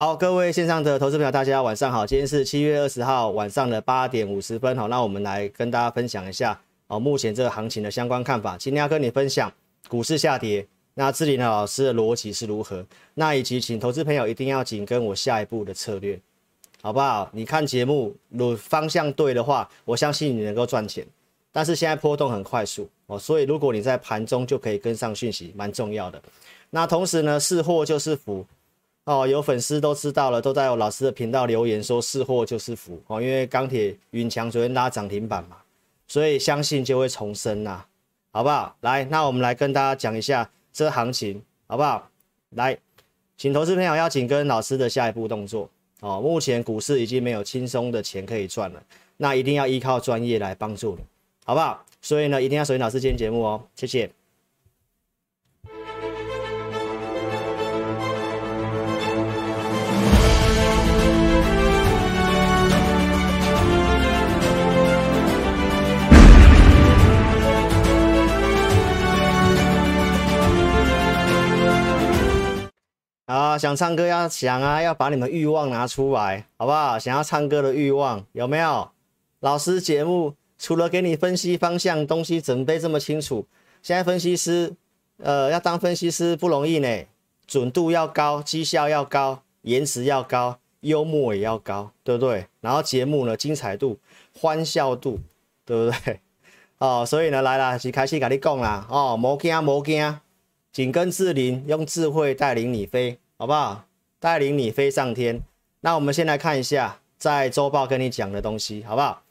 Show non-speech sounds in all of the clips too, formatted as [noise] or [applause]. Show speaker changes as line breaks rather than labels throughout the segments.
好，各位线上的投资朋友，大家晚上好。今天是七月二十号晚上的八点五十分。好，那我们来跟大家分享一下哦，目前这个行情的相关看法。今天要跟你分享股市下跌，那智霖老师的逻辑是如何？那以及请投资朋友一定要紧跟我下一步的策略，好不好？你看节目，如方向对的话，我相信你能够赚钱。但是现在波动很快速哦，所以如果你在盘中就可以跟上讯息，蛮重要的。那同时呢，是祸就是福。哦，有粉丝都知道了，都在我老师的频道留言说是祸就是福哦，因为钢铁云强昨天拉涨停板嘛，所以相信就会重生呐，好不好？来，那我们来跟大家讲一下这行情，好不好？来，请投资朋友要紧跟老师的下一步动作哦。目前股市已经没有轻松的钱可以赚了，那一定要依靠专业来帮助你，好不好？所以呢，一定要锁定老师今天节目哦，谢谢。啊，想唱歌要想啊，要把你们欲望拿出来，好不好？想要唱歌的欲望有没有？老师节目除了给你分析方向，东西准备这么清楚，现在分析师，呃，要当分析师不容易呢，准度要高，绩效要高，颜值要高，幽默也要高，对不对？然后节目呢，精彩度、欢笑度，对不对？哦，所以呢，来啦，是开始跟你讲啦，哦，莫惊莫惊。紧跟智霖，用智慧带领你飞，好不好？带领你飞上天。那我们先来看一下，在周报跟你讲的东西，好不好？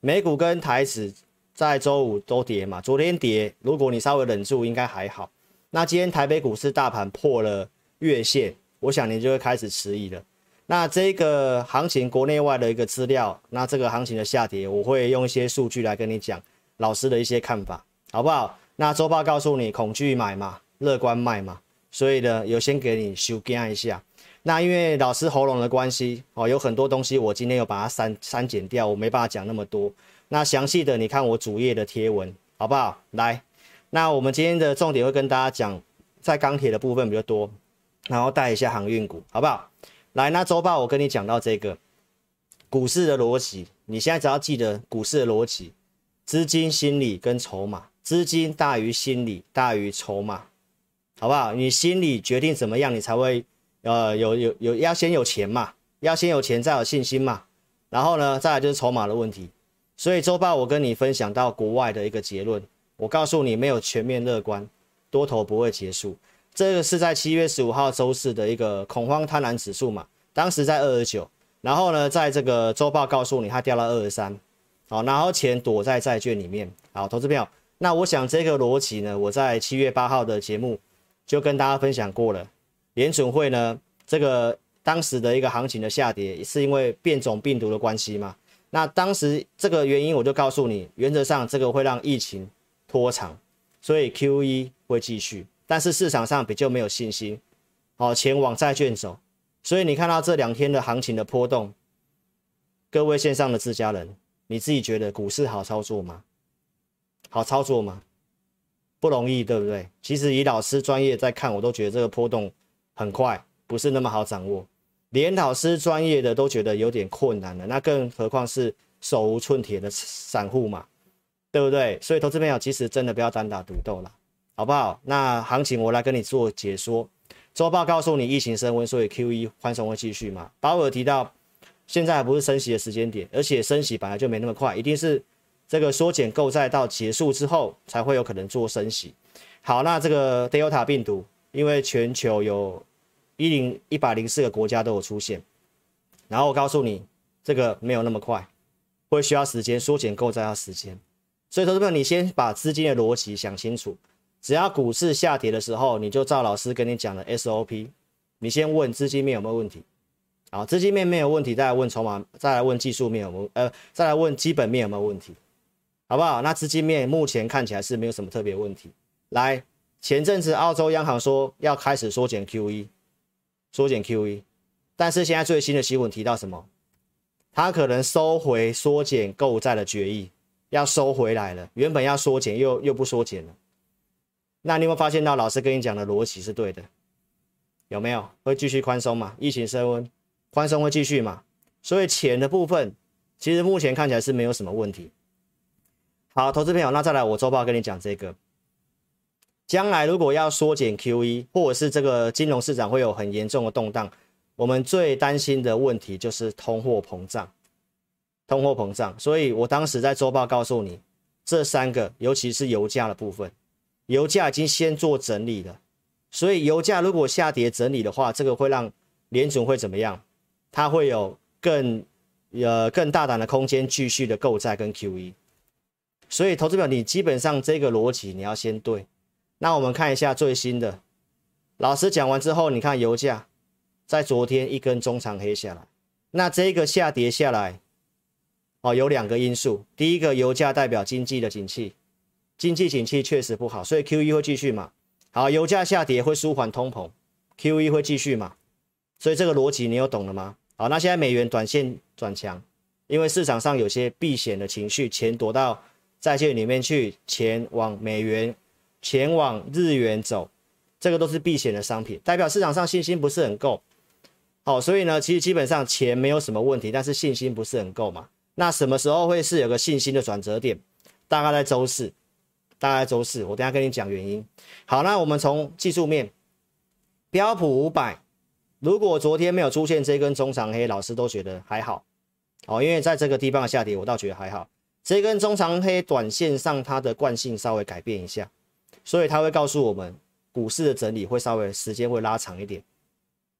美股跟台指在周五都跌嘛，昨天跌，如果你稍微忍住，应该还好。那今天台北股市大盘破了月线，我想你就会开始迟疑了。那这个行情国内外的一个资料，那这个行情的下跌，我会用一些数据来跟你讲老师的一些看法，好不好？那周报告诉你，恐惧买嘛。乐观卖嘛，所以呢，有先给你修改一下。那因为老师喉咙的关系哦，有很多东西我今天有把它删删减掉，我没办法讲那么多。那详细的你看我主页的贴文，好不好？来，那我们今天的重点会跟大家讲，在钢铁的部分比较多，然后带一下航运股，好不好？来，那周报我跟你讲到这个股市的逻辑，你现在只要记得股市的逻辑，资金、心理跟筹码，资金大于心理大于筹码。好不好？你心里决定怎么样，你才会呃有有有要先有钱嘛，要先有钱再有信心嘛。然后呢，再来就是筹码的问题。所以周报我跟你分享到国外的一个结论，我告诉你没有全面乐观，多头不会结束。这个是在七月十五号周四的一个恐慌贪婪指数嘛，当时在二十九，然后呢，在这个周报告诉你它掉到二十三，好，然后钱躲在债券里面。好，投资朋友，那我想这个逻辑呢，我在七月八号的节目。就跟大家分享过了，联准会呢，这个当时的一个行情的下跌，是因为变种病毒的关系嘛？那当时这个原因我就告诉你，原则上这个会让疫情拖长，所以 QE 会继续，但是市场上比较没有信心，哦，钱往债券走，所以你看到这两天的行情的波动，各位线上的自家人，你自己觉得股市好操作吗？好操作吗？不容易，对不对？其实以老师专业在看，我都觉得这个波动很快，不是那么好掌握。连老师专业的都觉得有点困难了，那更何况是手无寸铁的散户嘛，对不对？所以投资朋友其实真的不要单打独斗了，好不好？那行情我来跟你做解说。周报告诉你疫情升温，所以 QE 宽松会继续嘛。鲍尔提到现在还不是升息的时间点，而且升息本来就没那么快，一定是。这个缩减购债到结束之后，才会有可能做升息。好，那这个 Delta 病毒，因为全球有一零一百零四个国家都有出现，然后我告诉你，这个没有那么快，会需要时间，缩减购债要时间。所以，投资朋友，你先把资金的逻辑想清楚。只要股市下跌的时候，你就照老师跟你讲的 SOP，你先问资金面有没有问题。好，资金面没有问题，再来问筹码，再来问技术面有没有，呃，再来问基本面有没有问题。好不好？那资金面目前看起来是没有什么特别问题。来，前阵子澳洲央行说要开始缩减 QE，缩减 QE，但是现在最新的新闻提到什么？他可能收回缩减购债的决议，要收回来了。原本要缩减又又不缩减了。那你有没有发现到老师跟你讲的逻辑是对的？有没有会继续宽松嘛？疫情升温，宽松会继续嘛？所以钱的部分，其实目前看起来是没有什么问题。好，投资朋友，那再来我周报跟你讲这个，将来如果要缩减 QE，或者是这个金融市场会有很严重的动荡，我们最担心的问题就是通货膨胀，通货膨胀。所以我当时在周报告诉你，这三个，尤其是油价的部分，油价已经先做整理了，所以油价如果下跌整理的话，这个会让联准会怎么样？它会有更呃更大胆的空间继续的购债跟 QE。所以投资表，你基本上这个逻辑你要先对。那我们看一下最新的，老师讲完之后，你看油价在昨天一根中长黑下来，那这个下跌下来，哦，有两个因素。第一个，油价代表经济的景气，经济景气确实不好，所以 QE 会继续嘛。好，油价下跌会舒缓通膨，QE 会继续嘛。所以这个逻辑你有懂了吗？好，那现在美元短线转强，因为市场上有些避险的情绪，钱躲到。债券里面去，钱往美元、钱往日元走，这个都是避险的商品，代表市场上信心不是很够。好，所以呢，其实基本上钱没有什么问题，但是信心不是很够嘛。那什么时候会是有个信心的转折点？大概在周四，大概周四，我等下跟你讲原因。好，那我们从技术面，标普五百，如果昨天没有出现这根中长黑，老师都觉得还好。哦，因为在这个地方下跌，我倒觉得还好。这根中长黑短线上，它的惯性稍微改变一下，所以它会告诉我们，股市的整理会稍微时间会拉长一点。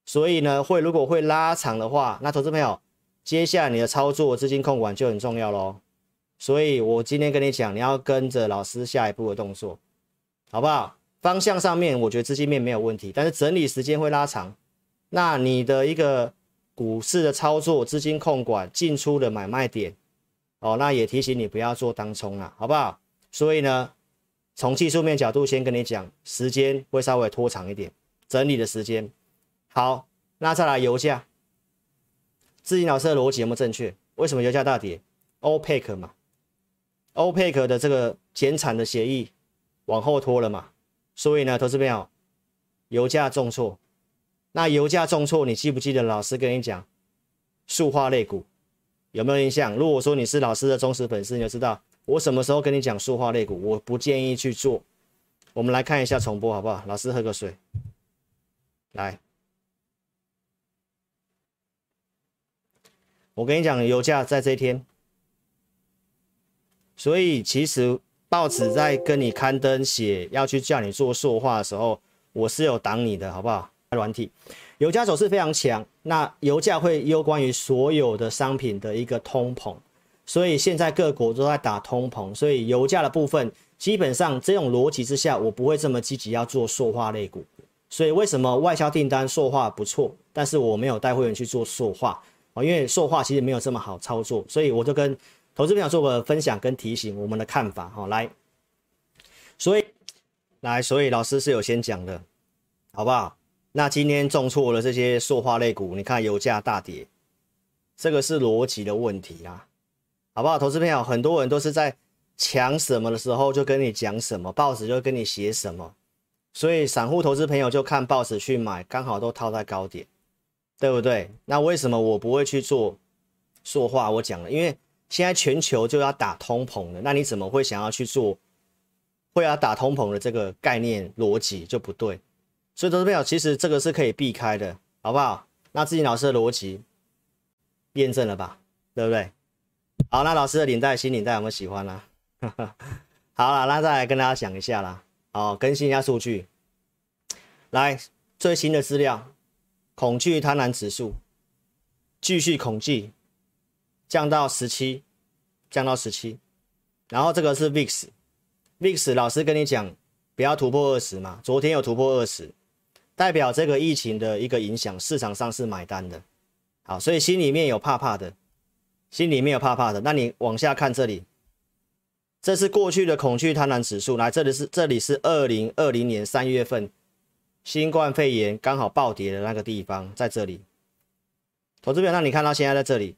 所以呢，会如果会拉长的话，那投资朋友，接下来你的操作资金控管就很重要喽。所以我今天跟你讲，你要跟着老师下一步的动作，好不好？方向上面我觉得资金面没有问题，但是整理时间会拉长，那你的一个股市的操作资金控管进出的买卖点。哦，那也提醒你不要做当冲了，好不好？所以呢，从技术面角度先跟你讲，时间会稍微拖长一点，整理的时间。好，那再来油价，自己老师的逻辑有没有正确？为什么油价大跌？OPEC 嘛，OPEC 的这个减产的协议往后拖了嘛，所以呢，投资朋友，油价重挫。那油价重挫，你记不记得老师跟你讲，塑化类股？有没有印象？如果说你是老师的忠实粉丝，你就知道我什么时候跟你讲塑化类股，我不建议去做。我们来看一下重播好不好？老师喝个水。来，我跟你讲，油价在这一天，所以其实报纸在跟你刊登写要去叫你做塑化的时候，我是有挡你的，好不好？软体。油价走势非常强，那油价会攸关于所有的商品的一个通膨，所以现在各国都在打通膨，所以油价的部分基本上这种逻辑之下，我不会这么积极要做塑化类股。所以为什么外销订单塑化不错，但是我没有带会员去做塑化啊？因为塑化其实没有这么好操作，所以我就跟投资朋友做个分享跟提醒我们的看法哈。来，所以来，所以老师是有先讲的，好不好？那今天重挫了这些塑化类股，你看油价大跌，这个是逻辑的问题啦，好不好？投资朋友，很多人都是在抢什么的时候就跟你讲什么，报纸就跟你写什么，所以散户投资朋友就看报纸去买，刚好都套在高点，对不对？那为什么我不会去做塑化？我讲了，因为现在全球就要打通膨了，那你怎么会想要去做会要打通膨的这个概念逻辑就不对。所以投资朋友，其实这个是可以避开的，好不好？那自己老师的逻辑验证了吧，对不对？好，那老师的领带新领带有没有喜欢呢、啊？[laughs] 好了，那再来跟大家讲一下啦，好，更新一下数据。来，最新的资料，恐惧贪婪指数继续恐惧，降到十七，降到十七。然后这个是 VIX，VIX 老师跟你讲，不要突破二十嘛，昨天有突破二十。代表这个疫情的一个影响，市场上是买单的，好，所以心里面有怕怕的，心里面有怕怕的。那你往下看这里，这是过去的恐惧贪婪指数，来，这里是这里是二零二零年三月份新冠肺炎刚好暴跌的那个地方，在这里。投资表，那你看到现在在这里，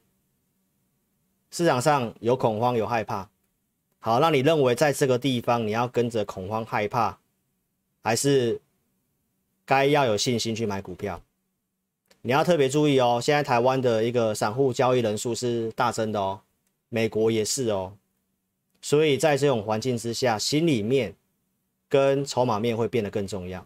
市场上有恐慌有害怕，好，那你认为在这个地方你要跟着恐慌害怕，还是？该要有信心去买股票。你要特别注意哦，现在台湾的一个散户交易人数是大增的哦，美国也是哦，所以在这种环境之下，心里面跟筹码面会变得更重要，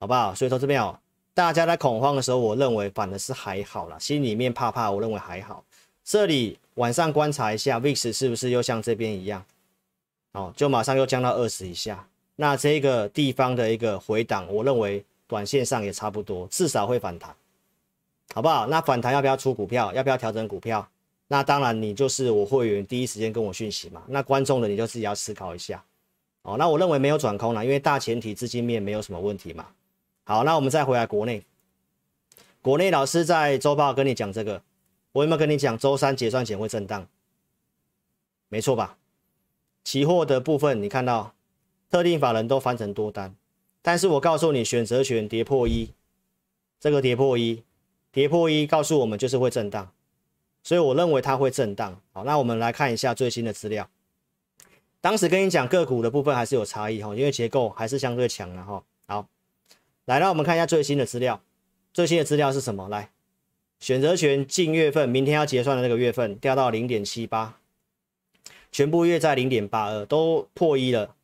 好不好？所以说这边哦，大家在恐慌的时候，我认为反而是还好啦，心里面怕怕，我认为还好。这里晚上观察一下 VIX 是不是又像这边一样，哦，就马上又降到二十以下。那这个地方的一个回档，我认为短线上也差不多，至少会反弹。好不好？那反弹要不要出股票？要不要调整股票？那当然，你就是我会员第一时间跟我讯息嘛。那观众的你就自己要思考一下。哦，那我认为没有转空了，因为大前提资金面没有什么问题嘛。好，那我们再回来国内。国内老师在周报跟你讲这个，我有没有跟你讲周三结算前会震荡？没错吧？期货的部分你看到特定法人都翻成多单，但是我告诉你选择权跌破一，这个跌破一。跌破一，告诉我们就是会震荡，所以我认为它会震荡。好，那我们来看一下最新的资料。当时跟你讲个股的部分还是有差异哈，因为结构还是相对强的哈。好，来，让我们看一下最新的资料。最新的资料是什么？来，选择权近月份，明天要结算的那个月份掉到零点七八，全部月在零点八二，都破一了，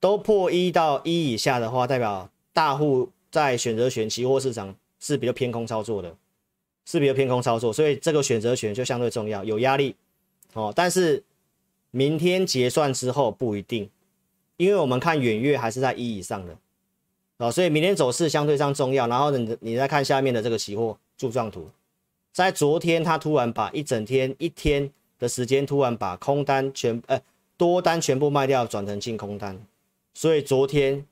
都破一到一以下的话，代表大户在选择权期货市场。是比较偏空操作的，是比较偏空操作，所以这个选择权就相对重要，有压力哦。但是明天结算之后不一定，因为我们看远月还是在一以上的哦，所以明天走势相对上重要。然后你你再看下面的这个期货柱状图，在昨天它突然把一整天一天的时间突然把空单全呃多单全部卖掉，转成净空单，所以昨天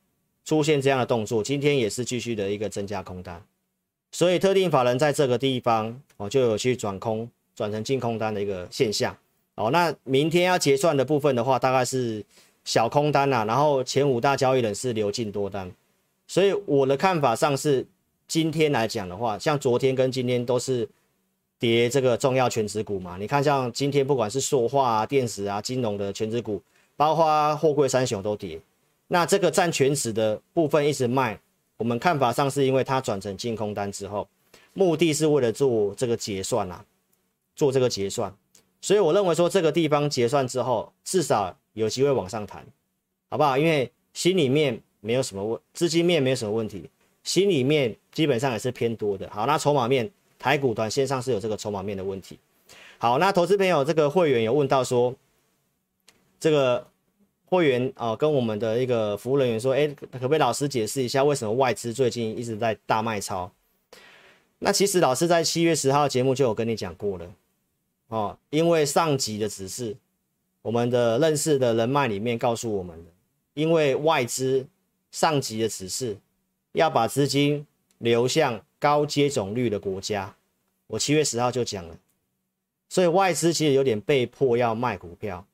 出现这样的动作，今天也是继续的一个增加空单。所以特定法人在这个地方哦，就有去转空，转成净空单的一个现象哦。那明天要结算的部分的话，大概是小空单呐、啊，然后前五大交易人是流进多单。所以我的看法上是，今天来讲的话，像昨天跟今天都是跌这个重要全值股嘛。你看像今天不管是塑化啊、电子啊、金融的全值股，包括货柜三雄都跌。那这个占全值的部分一直卖。我们看法上是因为它转成净空单之后，目的是为了做这个结算啊，做这个结算，所以我认为说这个地方结算之后，至少有机会往上弹，好不好？因为心里面没有什么问，资金面没有什么问题，心里面基本上也是偏多的。好，那筹码面，台股短线上是有这个筹码面的问题。好，那投资朋友这个会员有问到说，这个。会员啊，跟我们的一个服务人员说，哎，可不可以老师解释一下，为什么外资最近一直在大卖超？那其实老师在七月十号节目就有跟你讲过了，哦，因为上级的指示，我们的认识的人脉里面告诉我们的，因为外资上级的指示要把资金流向高接种率的国家，我七月十号就讲了，所以外资其实有点被迫要卖股票。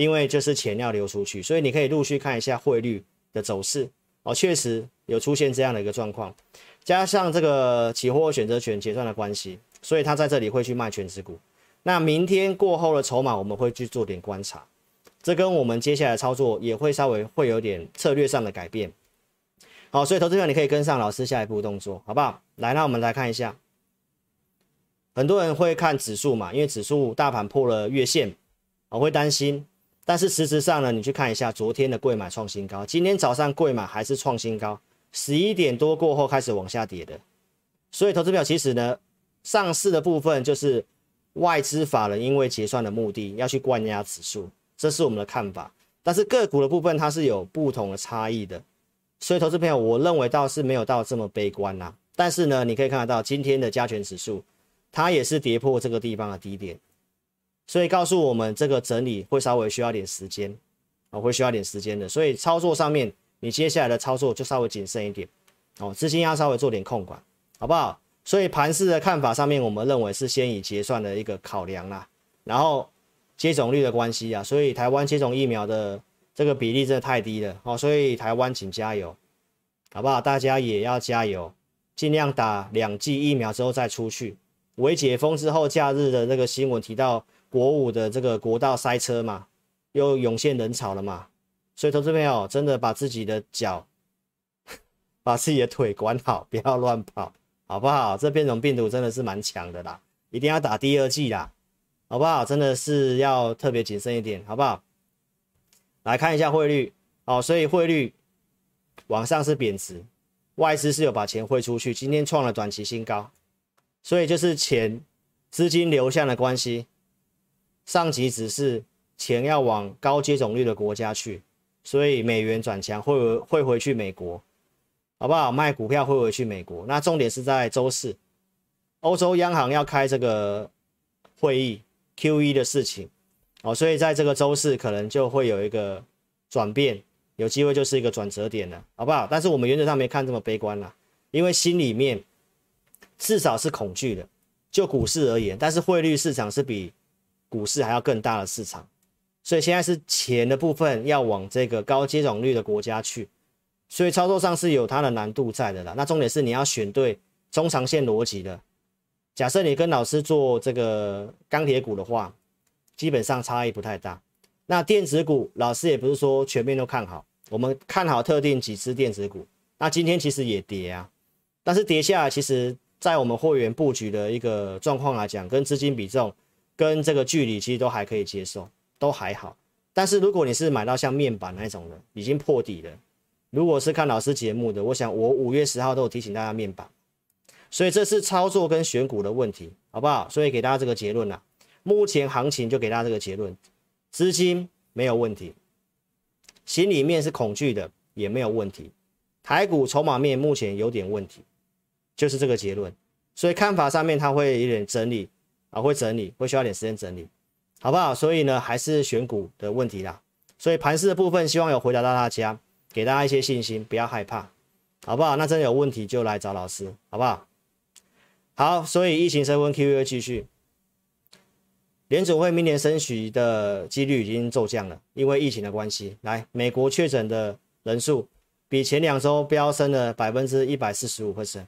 因为就是钱要流出去，所以你可以陆续看一下汇率的走势哦，确实有出现这样的一个状况，加上这个期货选择权结算的关系，所以他在这里会去卖权值股。那明天过后的筹码我们会去做点观察，这跟我们接下来操作也会稍微会有点策略上的改变。好，所以投资者你可以跟上老师下一步动作，好不好？来，那我们来看一下，很多人会看指数嘛，因为指数大盘破了月线，我会担心。但是实质上呢，你去看一下昨天的贵买创新高，今天早上贵买还是创新高，十一点多过后开始往下跌的。所以投资表其实呢，上市的部分就是外资法人因为结算的目的要去灌压指数，这是我们的看法。但是个股的部分它是有不同的差异的，所以投资朋友我认为倒是没有到这么悲观呐。但是呢，你可以看得到今天的加权指数，它也是跌破这个地方的低点。所以告诉我们，这个整理会稍微需要点时间，哦，会需要点时间的。所以操作上面，你接下来的操作就稍微谨慎一点，哦，资金要稍微做点控管，好不好？所以盘市的看法上面，我们认为是先以结算的一个考量啦，然后接种率的关系啊，所以台湾接种疫苗的这个比例真的太低了，哦，所以台湾请加油，好不好？大家也要加油，尽量打两剂疫苗之后再出去。为解封之后，假日的那个新闻提到。国五的这个国道塞车嘛，又涌现人潮了嘛，所以投资朋友真的把自己的脚 [laughs] 把自己的腿管好，[laughs] 不要乱跑，好不好？这变种病毒真的是蛮强的啦，一定要打第二剂啦，好不好？真的是要特别谨慎一点，好不好？来看一下汇率，哦，所以汇率往上是贬值，外资是有把钱汇出去，今天创了短期新高，所以就是钱资金流向的关系。上级只是钱要往高接种率的国家去，所以美元转强会会回去美国，好不好？卖股票会回去美国。那重点是在周四，欧洲央行要开这个会议 QE 的事情，哦，所以在这个周四可能就会有一个转变，有机会就是一个转折点了，好不好？但是我们原则上没看这么悲观啦，因为心里面至少是恐惧的，就股市而言，但是汇率市场是比。股市还要更大的市场，所以现在是钱的部分要往这个高接种率的国家去，所以操作上是有它的难度在的啦。那重点是你要选对中长线逻辑的。假设你跟老师做这个钢铁股的话，基本上差异不太大。那电子股老师也不是说全面都看好，我们看好特定几只电子股。那今天其实也跌啊，但是跌下来，其实在我们会员布局的一个状况来讲，跟资金比重。跟这个距离其实都还可以接受，都还好。但是如果你是买到像面板那种的，已经破底了。如果是看老师节目的，我想我五月十号都有提醒大家面板，所以这是操作跟选股的问题，好不好？所以给大家这个结论啦。目前行情就给大家这个结论，资金没有问题，心里面是恐惧的也没有问题，台股筹码面目前有点问题，就是这个结论。所以看法上面它会有点整理。啊，会整理，会需要点时间整理，好不好？所以呢，还是选股的问题啦。所以盘势的部分，希望有回答到大家，给大家一些信心，不要害怕，好不好？那真的有问题就来找老师，好不好？好，所以疫情升温，QE 继续，联准会明年升息的几率已经骤降了，因为疫情的关系。来，美国确诊的人数比前两周飙升了百分之一百四十五 percent。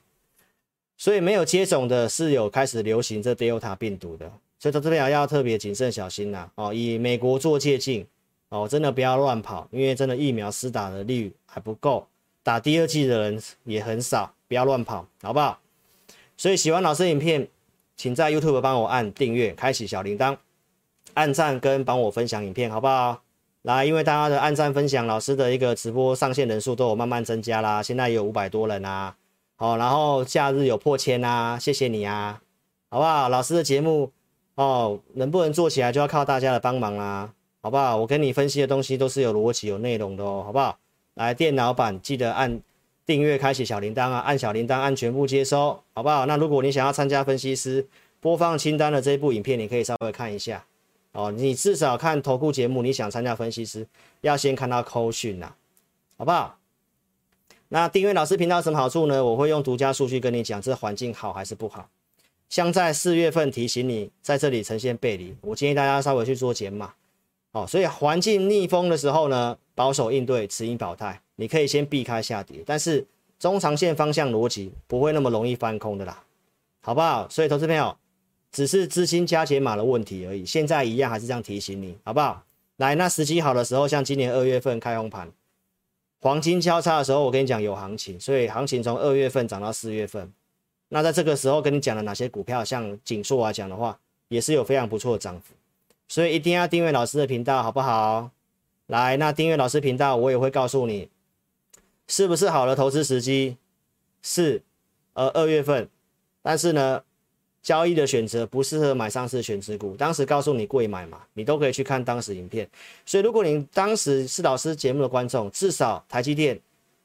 所以没有接种的是有开始流行这 Delta 病毒的，所以到这边要特别谨慎小心呐哦，以美国做借鉴哦，真的不要乱跑，因为真的疫苗施打的率还不够，打第二剂的人也很少，不要乱跑，好不好？所以喜欢老师影片，请在 YouTube 帮我按订阅，开启小铃铛，按赞跟帮我分享影片，好不好？来，因为大家的按赞分享，老师的一个直播上线人数都有慢慢增加啦，现在也有五百多人啊。哦，然后假日有破千啊，谢谢你啊，好不好？老师的节目哦，能不能做起来就要靠大家的帮忙啊，好不好？我跟你分析的东西都是有逻辑、有内容的哦，好不好？来，电脑版记得按订阅、开启小铃铛啊，按小铃铛按全部接收，好不好？那如果你想要参加分析师播放清单的这部影片，你可以稍微看一下哦。你至少看投顾节目，你想参加分析师，要先看到扣讯呐，好不好？那订阅老师频道有什么好处呢？我会用独家数据跟你讲，这环境好还是不好。像在四月份提醒你在这里呈现背离，我建议大家稍微去做减码。哦，所以环境逆风的时候呢，保守应对，持盈保泰，你可以先避开下跌，但是中长线方向逻辑不会那么容易翻空的啦，好不好？所以投资朋友只是资金加减码的问题而已，现在一样还是这样提醒你，好不好？来，那时机好的时候，像今年二月份开红盘。黄金交叉的时候，我跟你讲有行情，所以行情从二月份涨到四月份。那在这个时候跟你讲了哪些股票，像景硕来讲的话，也是有非常不错的涨幅。所以一定要订阅老师的频道，好不好？来，那订阅老师频道，我也会告诉你，是不是好的投资时机？是，呃，二月份。但是呢，交易的选择不适合买上市权值股，当时告诉你贵买嘛，你都可以去看当时影片。所以如果你当时是老师节目的观众，至少台积电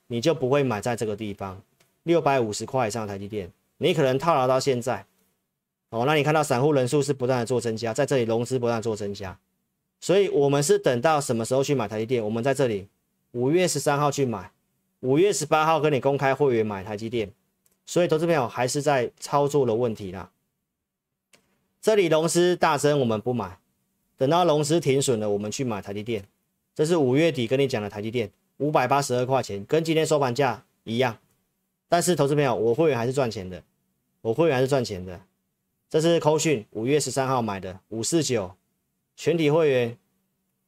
你就不会买在这个地方，六百五十块以上的台积电，你可能套牢到现在。哦，那你看到散户人数是不断的做增加，在这里融资不断做增加，所以我们是等到什么时候去买台积电？我们在这里五月十三号去买，五月十八号跟你公开会员买台积电，所以投资朋友还是在操作的问题啦。这里龙狮大增，我们不买，等到龙狮停损了，我们去买台积电。这是五月底跟你讲的台积电，五百八十二块钱，跟今天收盘价一样。但是投资朋友，我会员还是赚钱的，我会员还是赚钱的。这是扣讯五月十三号买的五四九，全体会员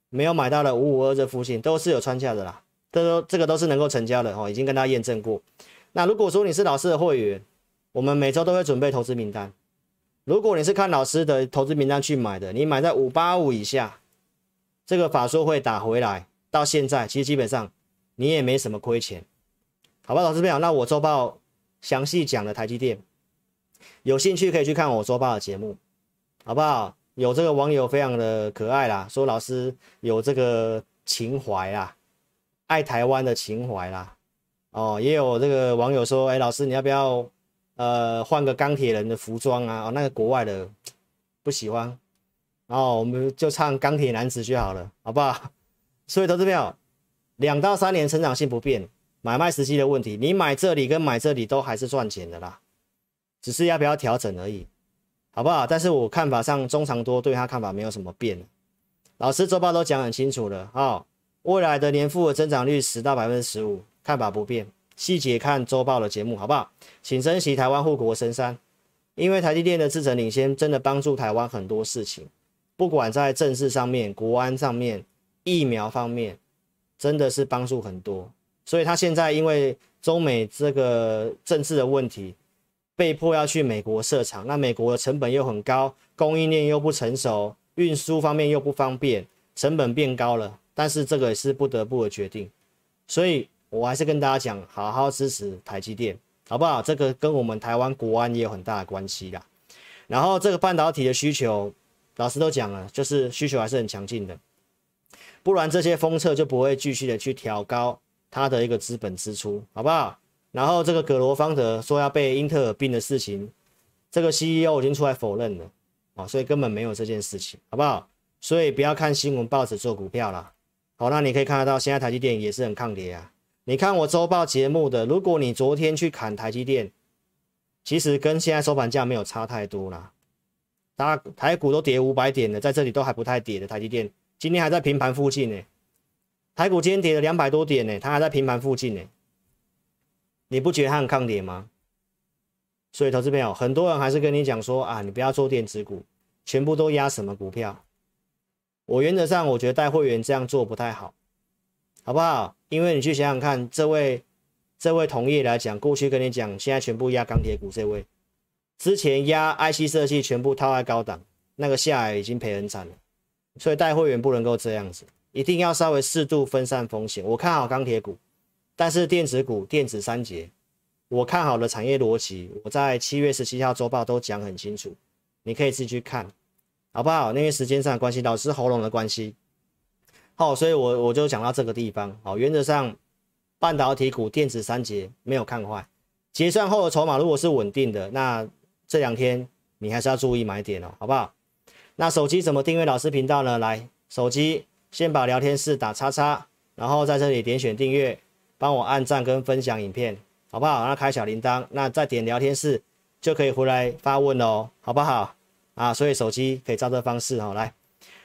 没有买到的五五二这附近都是有穿价的啦，这都这个都是能够成交的哦，已经跟大家验证过。那如果说你是老师的会员，我们每周都会准备投资名单。如果你是看老师的投资名单去买的，你买在五八五以下，这个法说会打回来，到现在其实基本上你也没什么亏钱，好吧，老师朋友，那我周报详细讲了台积电，有兴趣可以去看我周报的节目，好不好？有这个网友非常的可爱啦，说老师有这个情怀啦，爱台湾的情怀啦，哦，也有这个网友说，哎，老师你要不要呃换个钢铁人的服装啊？哦，那个国外的不喜欢，然后我们就唱钢铁男子就好了，好不好？[laughs] 所以投资票两到三年成长性不变。买卖时机的问题，你买这里跟买这里都还是赚钱的啦，只是要不要调整而已，好不好？但是我看法上中长多对他看法没有什么变，老师周报都讲很清楚了啊、哦，未来的年复合增长率十到百分之十五，看法不变，细节看周报的节目，好不好？请珍惜台湾护国神山，因为台积电的制程领先，真的帮助台湾很多事情，不管在政治上面、国安上面、疫苗方面，真的是帮助很多。所以他现在因为中美这个政治的问题，被迫要去美国设厂，那美国的成本又很高，供应链又不成熟，运输方面又不方便，成本变高了。但是这个也是不得不的决定，所以我还是跟大家讲，好好支持台积电，好不好？这个跟我们台湾国安也有很大的关系啦。然后这个半导体的需求，老师都讲了，就是需求还是很强劲的，不然这些封测就不会继续的去调高。它的一个资本支出，好不好？然后这个葛罗方德说要被英特尔并的事情，这个 CEO 已经出来否认了啊，所以根本没有这件事情，好不好？所以不要看新闻报纸做股票啦。好，那你可以看得到，现在台积电也是很抗跌啊。你看我周报节目的，如果你昨天去砍台积电，其实跟现在收盘价没有差太多啦。大家台股都跌五百点了，在这里都还不太跌的台积电，今天还在平盘附近呢。台股今天跌了两百多点呢，它还在平盘附近呢，你不觉得它很抗跌吗？所以投资朋友，很多人还是跟你讲说啊，你不要做电子股，全部都压什么股票？我原则上我觉得带会员这样做不太好，好不好？因为你去想想看，这位这位同业来讲，过去跟你讲，现在全部压钢铁股，这位之前压 IC 设计全部套在高档，那个下来已经赔很惨了，所以带会员不能够这样子。一定要稍微适度分散风险。我看好钢铁股，但是电子股、电子三节，我看好的产业逻辑，我在七月十七号周报都讲很清楚，你可以自己去看，好不好？因为时间上的关系，老师喉咙的关系，好，所以我我就讲到这个地方。好，原则上半导体股、电子三节没有看坏，结算后的筹码如果是稳定的，那这两天你还是要注意买点哦，好不好？那手机怎么订阅老师频道呢？来，手机。先把聊天室打叉叉，然后在这里点选订阅，帮我按赞跟分享影片，好不好？那开小铃铛，那再点聊天室就可以回来发问哦，好不好？啊，所以手机可以照这方式哦，来，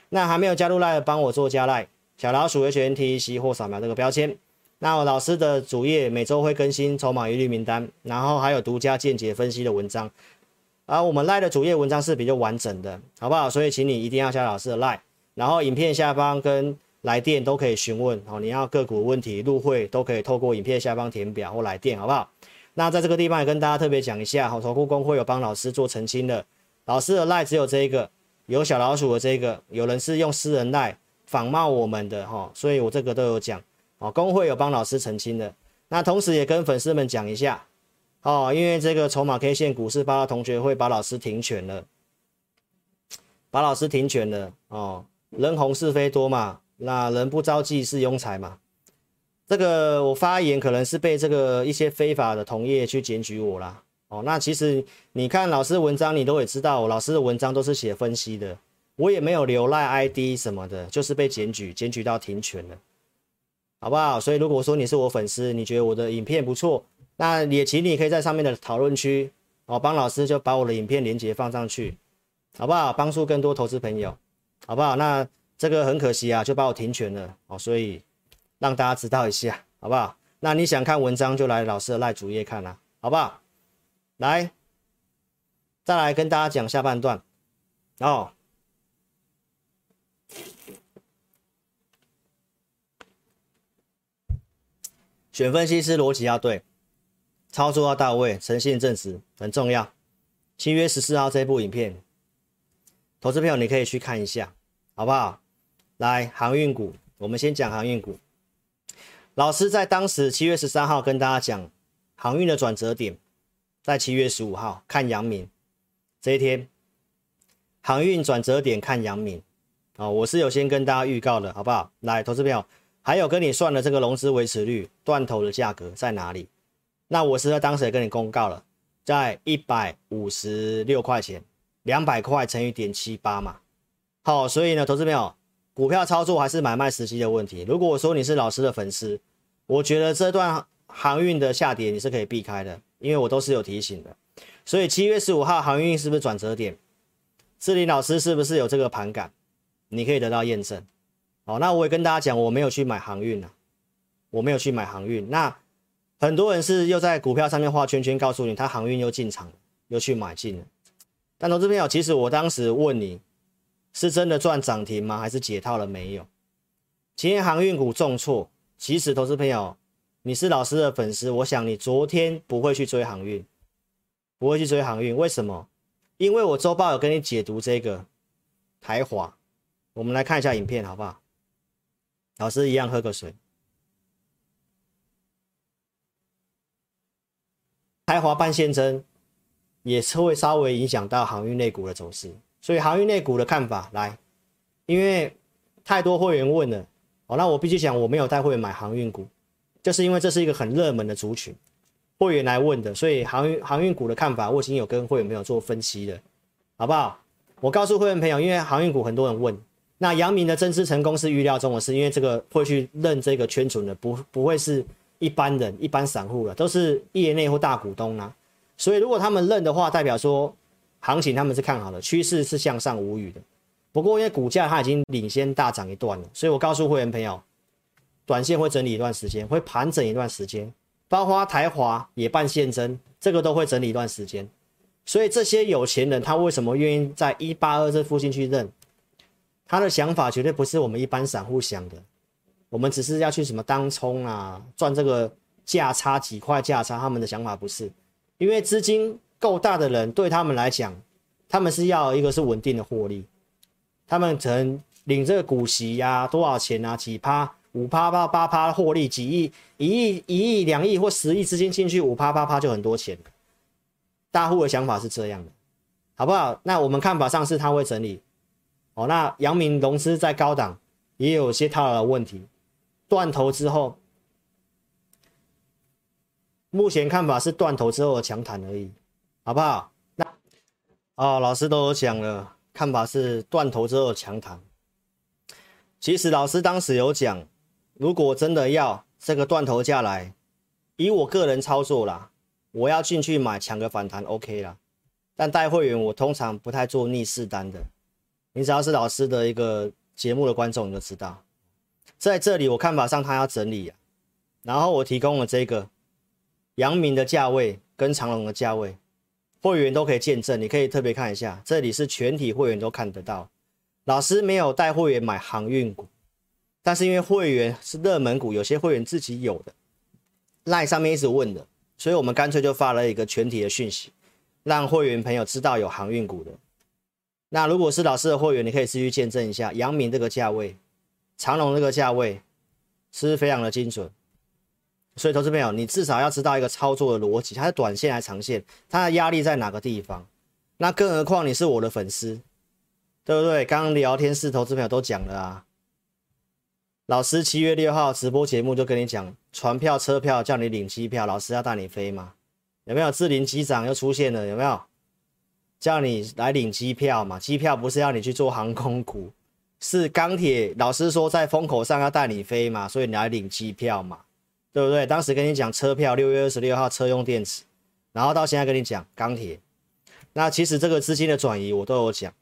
那还没有加入 LINE 帮我做加 LINE，小老鼠 HNTEC 或扫描这个标签。那我老师的主页每周会更新筹码一律名单，然后还有独家见解分析的文章，而我们 LINE 的主页文章是比较完整的，好不好？所以请你一定要加老师的 LINE。然后影片下方跟来电都可以询问哦，你要个股问题入会都可以透过影片下方填表或来电，好不好？那在这个地方也跟大家特别讲一下，好，投顾公会有帮老师做澄清的，老师的赖只有这一个，有小老鼠的这个，有人是用私人赖仿冒我们的哈，所以我这个都有讲，哦，工会有帮老师澄清的，那同时也跟粉丝们讲一下，哦，因为这个筹码 K 线股市八号同学会把老师停权了，把老师停权了哦。人红是非多嘛，那人不招忌是庸才嘛。这个我发言可能是被这个一些非法的同业去检举我啦。哦，那其实你看老师文章，你都会知道，老师的文章都是写分析的，我也没有留赖 ID 什么的，就是被检举，检举到停权了，好不好？所以如果说你是我粉丝，你觉得我的影片不错，那也请你可以在上面的讨论区哦，帮老师就把我的影片连接放上去，好不好？帮助更多投资朋友。好不好？那这个很可惜啊，就把我停权了哦，所以让大家知道一下，好不好？那你想看文章就来老师的赖主页看啦，好不好？来，再来跟大家讲下半段哦。选分析师逻辑要对，操作要到位，诚信正直很重要。七月十四号这部影片，投资朋友你可以去看一下，好不好？来，航运股，我们先讲航运股。老师在当时七月十三号跟大家讲，航运的转折点在七月十五号，看阳明这一天，航运转折点看阳明啊，我是有先跟大家预告的，好不好？来，投资朋友，还有跟你算的这个融资维持率、断头的价格在哪里？那我是在当时也跟你公告了，在一百五十六块钱，两百块乘以点七八嘛。好，所以呢，投资朋友，股票操作还是买卖时机的问题。如果我说你是老师的粉丝，我觉得这段航运的下跌你是可以避开的，因为我都是有提醒的。所以七月十五号航运是不是转折点？志林老师是不是有这个盘感？你可以得到验证。好，那我也跟大家讲，我没有去买航运啊，我没有去买航运。那很多人是又在股票上面画圈圈，告诉你他航运又进场了，又去买进了。但投资朋友，其实我当时问你，是真的赚涨停吗？还是解套了没有？今天航运股重挫，其实投资朋友，你是老师的粉丝，我想你昨天不会去追航运，不会去追航运，为什么？因为我周报有跟你解读这个台华，我们来看一下影片好不好？老师一样喝个水。台华半现真，也是会稍微影响到航运类股的走势，所以航运类股的看法来，因为太多会员问了，哦，那我必须讲我没有带会员买航运股，就是因为这是一个很热门的族群，会员来问的，所以航运航运股的看法我已经有跟会员朋友做分析了，好不好？我告诉会员朋友，因为航运股很多人问，那阳明的增资成功是预料中的事，因为这个会去认这个圈存的，不不会是。一般人、一般散户了，都是业内或大股东啊，所以如果他们认的话，代表说行情他们是看好的，趋势是向上无语的。不过因为股价它已经领先大涨一段了，所以我告诉会员朋友，短线会整理一段时间，会盘整一段时间，包括台华也半现增，这个都会整理一段时间。所以这些有钱人他为什么愿意在一八二这附近去认？他的想法绝对不是我们一般散户想的。我们只是要去什么当冲啊，赚这个价差几块价差，他们的想法不是，因为资金够大的人，对他们来讲，他们是要一个是稳定的获利，他们可能领这个股息呀、多少钱啊，几趴，五趴八八趴获利，几亿、一亿、一亿、两亿或十亿资金进去，五趴八趴就很多钱。大户的想法是这样的，好不好？那我们看法上是他会整理，哦，那阳明融资在高档也有些套牢的问题。断头之后，目前看法是断头之后的强弹而已，好不好？那哦，老师都有讲了，看法是断头之后的强弹。其实老师当时有讲，如果真的要这个断头价来，以我个人操作啦，我要进去买抢个反弹，OK 啦。但带会员我通常不太做逆势单的，你只要是老师的一个节目的观众，你就知道。在这里，我看法上他要整理啊，然后我提供了这个阳明的价位跟长荣的价位，会员都可以见证，你可以特别看一下，这里是全体会员都看得到。老师没有带会员买航运股，但是因为会员是热门股，有些会员自己有的，LINE 上面一直问的，所以我们干脆就发了一个全体的讯息，让会员朋友知道有航运股的。那如果是老师的会员，你可以自己见证一下阳明这个价位。长隆这个价位是非常的精准，所以投资朋友，你至少要知道一个操作的逻辑，它是短线还是长线，它的压力在哪个地方？那更何况你是我的粉丝，对不对？刚刚聊天室投资朋友都讲了啊，老师七月六号直播节目就跟你讲，船票、车票叫你领机票，老师要带你飞吗？有没有？志霖机长又出现了，有没有？叫你来领机票嘛？机票不是要你去做航空股。是钢铁老师说在风口上要带你飞嘛，所以你来领机票嘛，对不对？当时跟你讲车票六月二十六号车用电池，然后到现在跟你讲钢铁，那其实这个资金的转移我都有讲，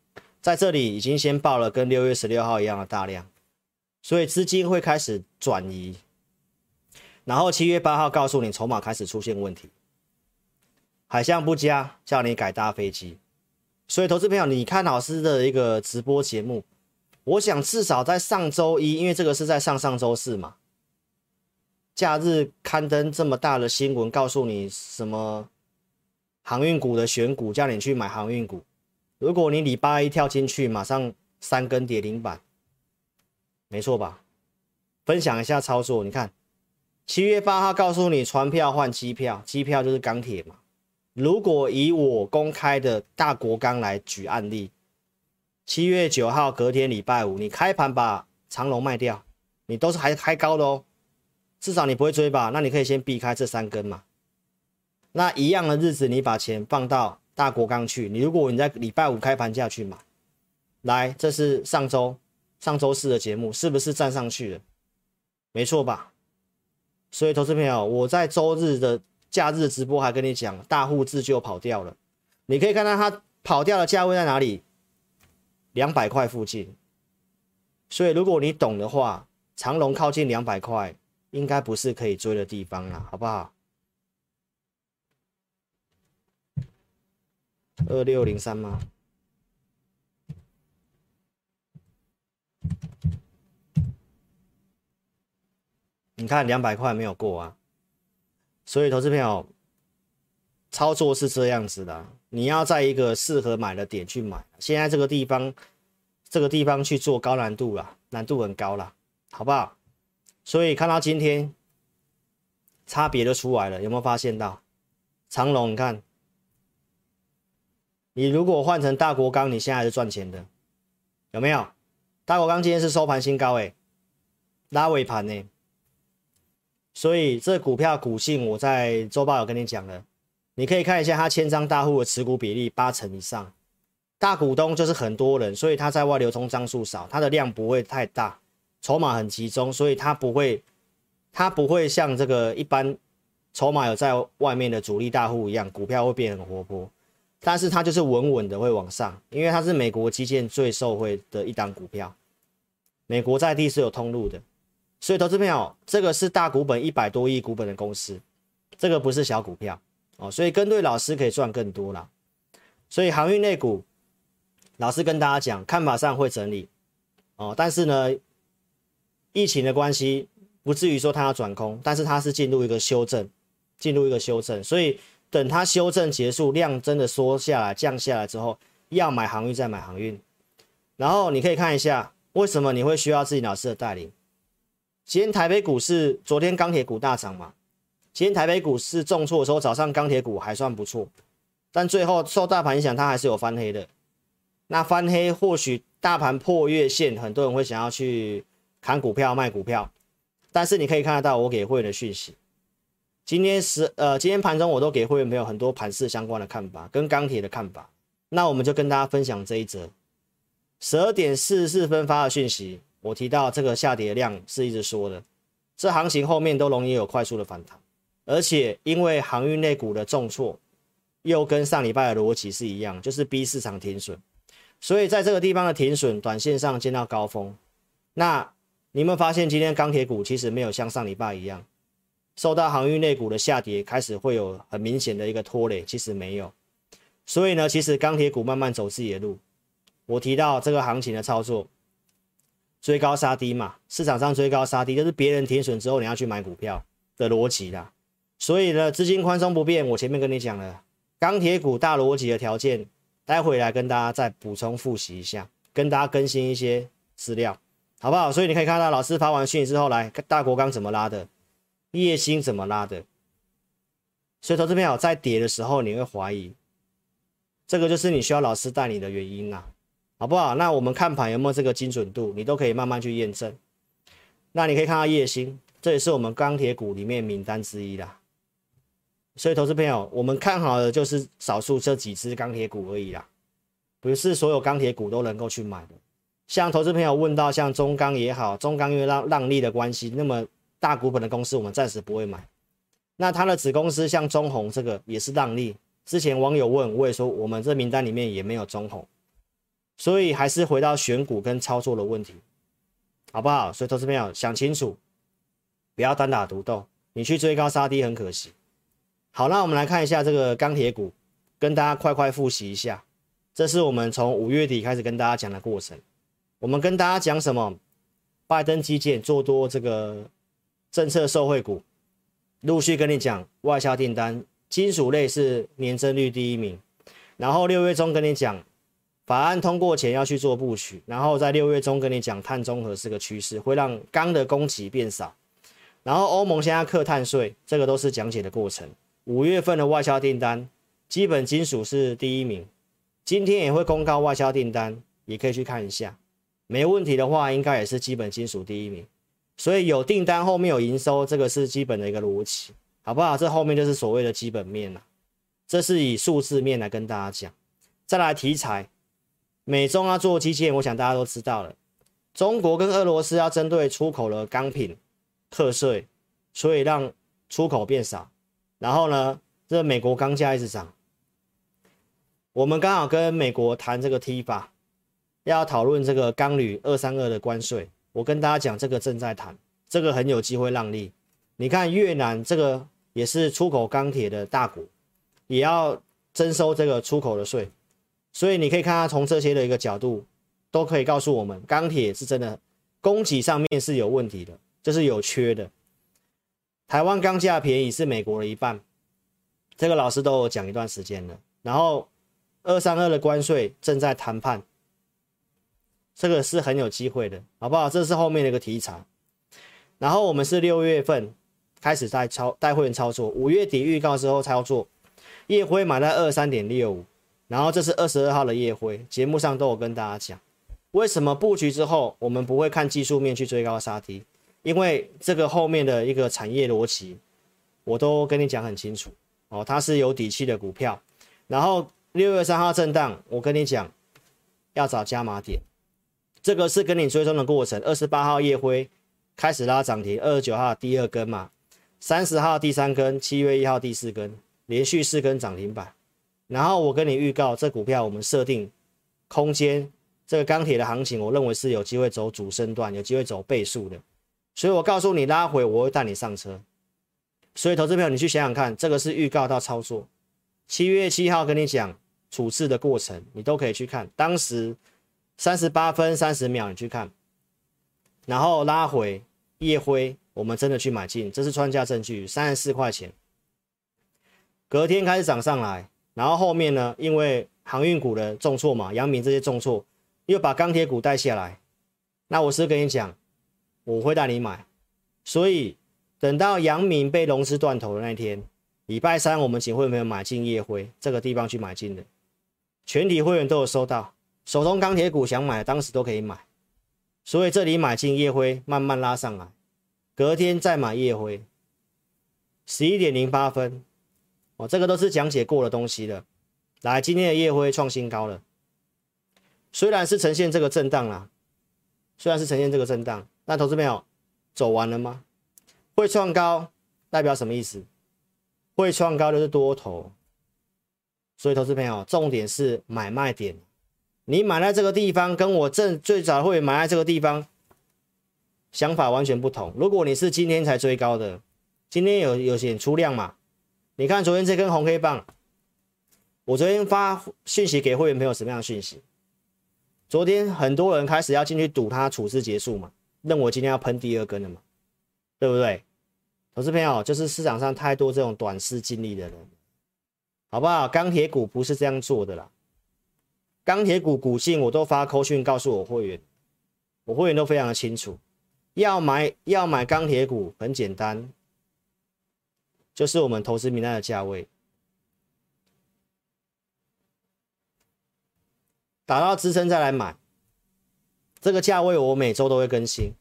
在这里已经先报了跟六月十六号一样的大量，所以资金会开始转移，然后七月八号告诉你筹码开始出现问题，海象不佳叫你改搭飞机，所以投资朋友你看老师的一个直播节目。我想至少在上周一，因为这个是在上上周四嘛，假日刊登这么大的新闻，告诉你什么航运股的选股，叫你去买航运股。如果你礼拜一跳进去，马上三根跌停板，没错吧？分享一下操作，你看七月八号告诉你船票换机票，机票就是钢铁嘛。如果以我公开的大国钢来举案例，七月九号隔天礼拜五，你开盘把长龙卖掉，你都是还开高的哦，至少你不会追吧？那你可以先避开这三根嘛。那一样的日子，你把钱放到大国钢去，你如果你在礼拜五开盘价去买，来，这是上周上周四的节目，是不是站上去了？没错吧？所以投资朋友，我在周日的。假日直播还跟你讲，大户自救跑掉了，你可以看到它跑掉的价位在哪里，两百块附近。所以如果你懂的话，长荣靠近两百块，应该不是可以追的地方啦，好不好？二六零三吗？你看两百块没有过啊。所以，投资朋友操作是这样子的，你要在一个适合买的点去买。现在这个地方，这个地方去做高难度了，难度很高了，好不好？所以看到今天差别就出来了，有没有发现到？长荣，你看，你如果换成大国钢，你现在是赚钱的，有没有？大国钢今天是收盘新高，诶，拉尾盘呢？所以这股票股性，我在周报有跟你讲了，你可以看一下它千张大户的持股比例八成以上，大股东就是很多人，所以它在外流通张数少，它的量不会太大，筹码很集中，所以它不会，它不会像这个一般筹码有在外面的主力大户一样，股票会变很活泼，但是它就是稳稳的会往上，因为它是美国基建最受惠的一档股票，美国在地是有通路的。所以，投资朋友，这个是大股本一百多亿股本的公司，这个不是小股票哦。所以，跟对老师可以赚更多啦。所以，航运类股，老师跟大家讲，看法上会整理哦。但是呢，疫情的关系，不至于说它要转空，但是它是进入一个修正，进入一个修正。所以，等它修正结束，量真的缩下来、降下来之后，要买航运再买航运。然后，你可以看一下，为什么你会需要自己老师的带领。今天台北股市，昨天钢铁股大涨嘛？今天台北股市重挫的时候，早上钢铁股还算不错，但最后受大盘影响，它还是有翻黑的。那翻黑，或许大盘破月线，很多人会想要去砍股票、卖股票。但是你可以看得到，我给会员的讯息，今天十呃，今天盘中我都给会员朋友很多盘势相关的看法，跟钢铁的看法。那我们就跟大家分享这一则十二点四十四分发的讯息。我提到这个下跌量是一直说的，这行情后面都容易有快速的反弹，而且因为航运类股的重挫，又跟上礼拜的逻辑是一样，就是逼市场停损，所以在这个地方的停损，短线上见到高峰。那你有没有发现今天钢铁股其实没有像上礼拜一样，受到航运类股的下跌开始会有很明显的一个拖累？其实没有，所以呢，其实钢铁股慢慢走自己的路。我提到这个行情的操作。追高杀低嘛，市场上追高杀低，就是别人停损之后你要去买股票的逻辑啦。所以呢，资金宽松不变，我前面跟你讲了钢铁股大逻辑的条件，待会来跟大家再补充复习一下，跟大家更新一些资料，好不好？所以你可以看到老师发完讯息之后，来大国钢怎么拉的，叶星怎么拉的。所以投资朋友在跌的时候，你会怀疑，这个就是你需要老师带你的原因啦。好不好？那我们看盘有没有这个精准度，你都可以慢慢去验证。那你可以看到叶星，这也是我们钢铁股里面名单之一啦。所以，投资朋友，我们看好的就是少数这几只钢铁股而已啦，不是所有钢铁股都能够去买的。像投资朋友问到，像中钢也好，中钢因为让让利的关系，那么大股本的公司，我们暂时不会买。那它的子公司像中红这个也是让利，之前网友问，我也说我们这名单里面也没有中红。所以还是回到选股跟操作的问题，好不好？所以投资朋友想清楚，不要单打独斗，你去追高杀低很可惜。好，那我们来看一下这个钢铁股，跟大家快快复习一下。这是我们从五月底开始跟大家讲的过程。我们跟大家讲什么？拜登基建做多这个政策受惠股，陆续跟你讲外销订单，金属类是年增率第一名。然后六月中跟你讲，法案通过前要去做布局，然后在六月中跟你讲碳中和是个趋势，会让钢的供给变少。然后欧盟现在课碳税，这个都是讲解的过程。五月份的外销订单，基本金属是第一名。今天也会公告外销订单，也可以去看一下。没问题的话，应该也是基本金属第一名。所以有订单后面有营收，这个是基本的一个逻辑，好不好？这后面就是所谓的基本面了。这是以数字面来跟大家讲。再来题材，美中要做基建，我想大家都知道了。中国跟俄罗斯要针对出口的钢品课税，所以让出口变少。然后呢，这美国钢价一直涨。我们刚好跟美国谈这个 TIFA，要讨论这个钢铝二三二的关税。我跟大家讲，这个正在谈，这个很有机会让利。你看越南这个也是出口钢铁的大国，也要征收这个出口的税。所以你可以看它从这些的一个角度，都可以告诉我们，钢铁是真的供给上面是有问题的，这是有缺的。台湾钢价便宜是美国的一半，这个老师都有讲一段时间了。然后二三二的关税正在谈判。这个是很有机会的，好不好？这是后面的一个题材。然后我们是六月份开始在操带会员操作，五月底预告之后操作，夜辉买在二三点六五，然后这是二十二号的夜辉，节目上都有跟大家讲，为什么布局之后我们不会看技术面去追高杀低？因为这个后面的一个产业逻辑，我都跟你讲很清楚哦，它是有底气的股票。然后六月三号震荡，我跟你讲要找加码点。这个是跟你追踪的过程，二十八号夜辉开始拉涨停，二十九号第二根嘛，三十号第三根，七月一号第四根，连续四根涨停板。然后我跟你预告，这股票我们设定空间，这个钢铁的行情，我认为是有机会走主升段，有机会走倍数的。所以我告诉你拉回，我会带你上车。所以投资朋友，你去想想看，这个是预告到操作。七月七号跟你讲处置的过程，你都可以去看，当时。三十八分三十秒，你去看，然后拉回夜辉，我们真的去买进，这是穿价证据，三十四块钱。隔天开始涨上来，然后后面呢，因为航运股的重挫嘛，阳明这些重挫，又把钢铁股带下来。那我是跟你讲，我会带你买，所以等到阳明被融资断头的那天，礼拜三我们请会员朋友买进夜辉这个地方去买进的，全体会员都有收到。手中钢铁股想买，当时都可以买，所以这里买进夜辉，慢慢拉上来，隔天再买夜辉，十一点零八分，哦，这个都是讲解过的东西了。来，今天的夜辉创新高了，虽然是呈现这个震荡啦，虽然是呈现这个震荡，那投资朋友走完了吗？会创高代表什么意思？会创高就是多头，所以投资朋友重点是买卖点。你买在这个地方，跟我正最早会买在这个地方，想法完全不同。如果你是今天才追高的，今天有有点出量嘛？你看昨天这根红黑棒，我昨天发讯息给会员朋友什么样的讯息？昨天很多人开始要进去赌它处置结束嘛，认为今天要喷第二根了嘛，对不对？投资朋友，就是市场上太多这种短视近利的人，好不好？钢铁股不是这样做的啦。钢铁股股性我都发扣讯告诉我会员，我会员都非常的清楚，要买要买钢铁股很简单，就是我们投资名单的价位，打到支撑再来买，这个价位我每周都会更新，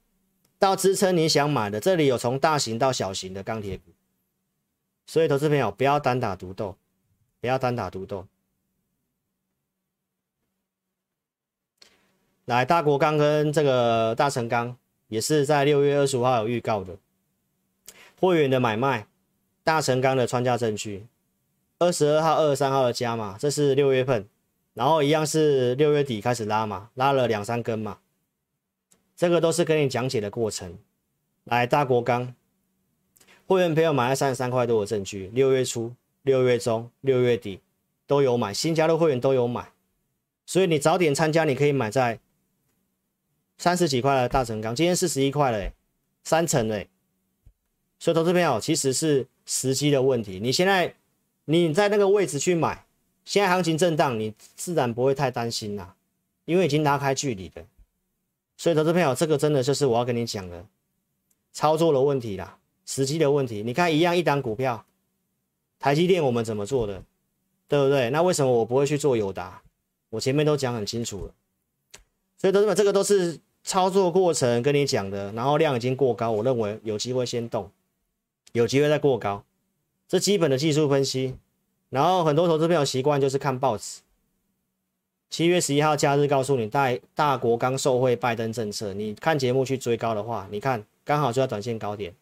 到支撑你想买的，这里有从大型到小型的钢铁股，所以投资朋友不要单打独斗，不要单打独斗。来，大国钢跟这个大成钢也是在六月二十五号有预告的，会员的买卖，大成钢的穿价证据，二十二号、二十三号的加码，这是六月份，然后一样是六月底开始拉嘛，拉了两三根嘛，这个都是跟你讲解的过程。来，大国钢，会员朋友买了三十三块多的证据，六月初、六月中、六月底都有买，新加入会员都有买，所以你早点参加，你可以买在。三十几块的大成钢，今天四十一块了，三成嘞，所以投资朋友其实是时机的问题。你现在你在那个位置去买，现在行情震荡，你自然不会太担心啦，因为已经拉开距离了。所以投资朋友，这个真的就是我要跟你讲的操作的问题啦，时机的问题。你看一样一档股票，台积电我们怎么做的，对不对？那为什么我不会去做友达？我前面都讲很清楚了。所以投资朋友，这个都是操作过程跟你讲的，然后量已经过高，我认为有机会先动，有机会再过高，这基本的技术分析。然后很多投资朋友习惯就是看报纸。七月十一号假日告诉你大大国刚受惠拜登政策，你看节目去追高的话，你看刚好就在短线高点，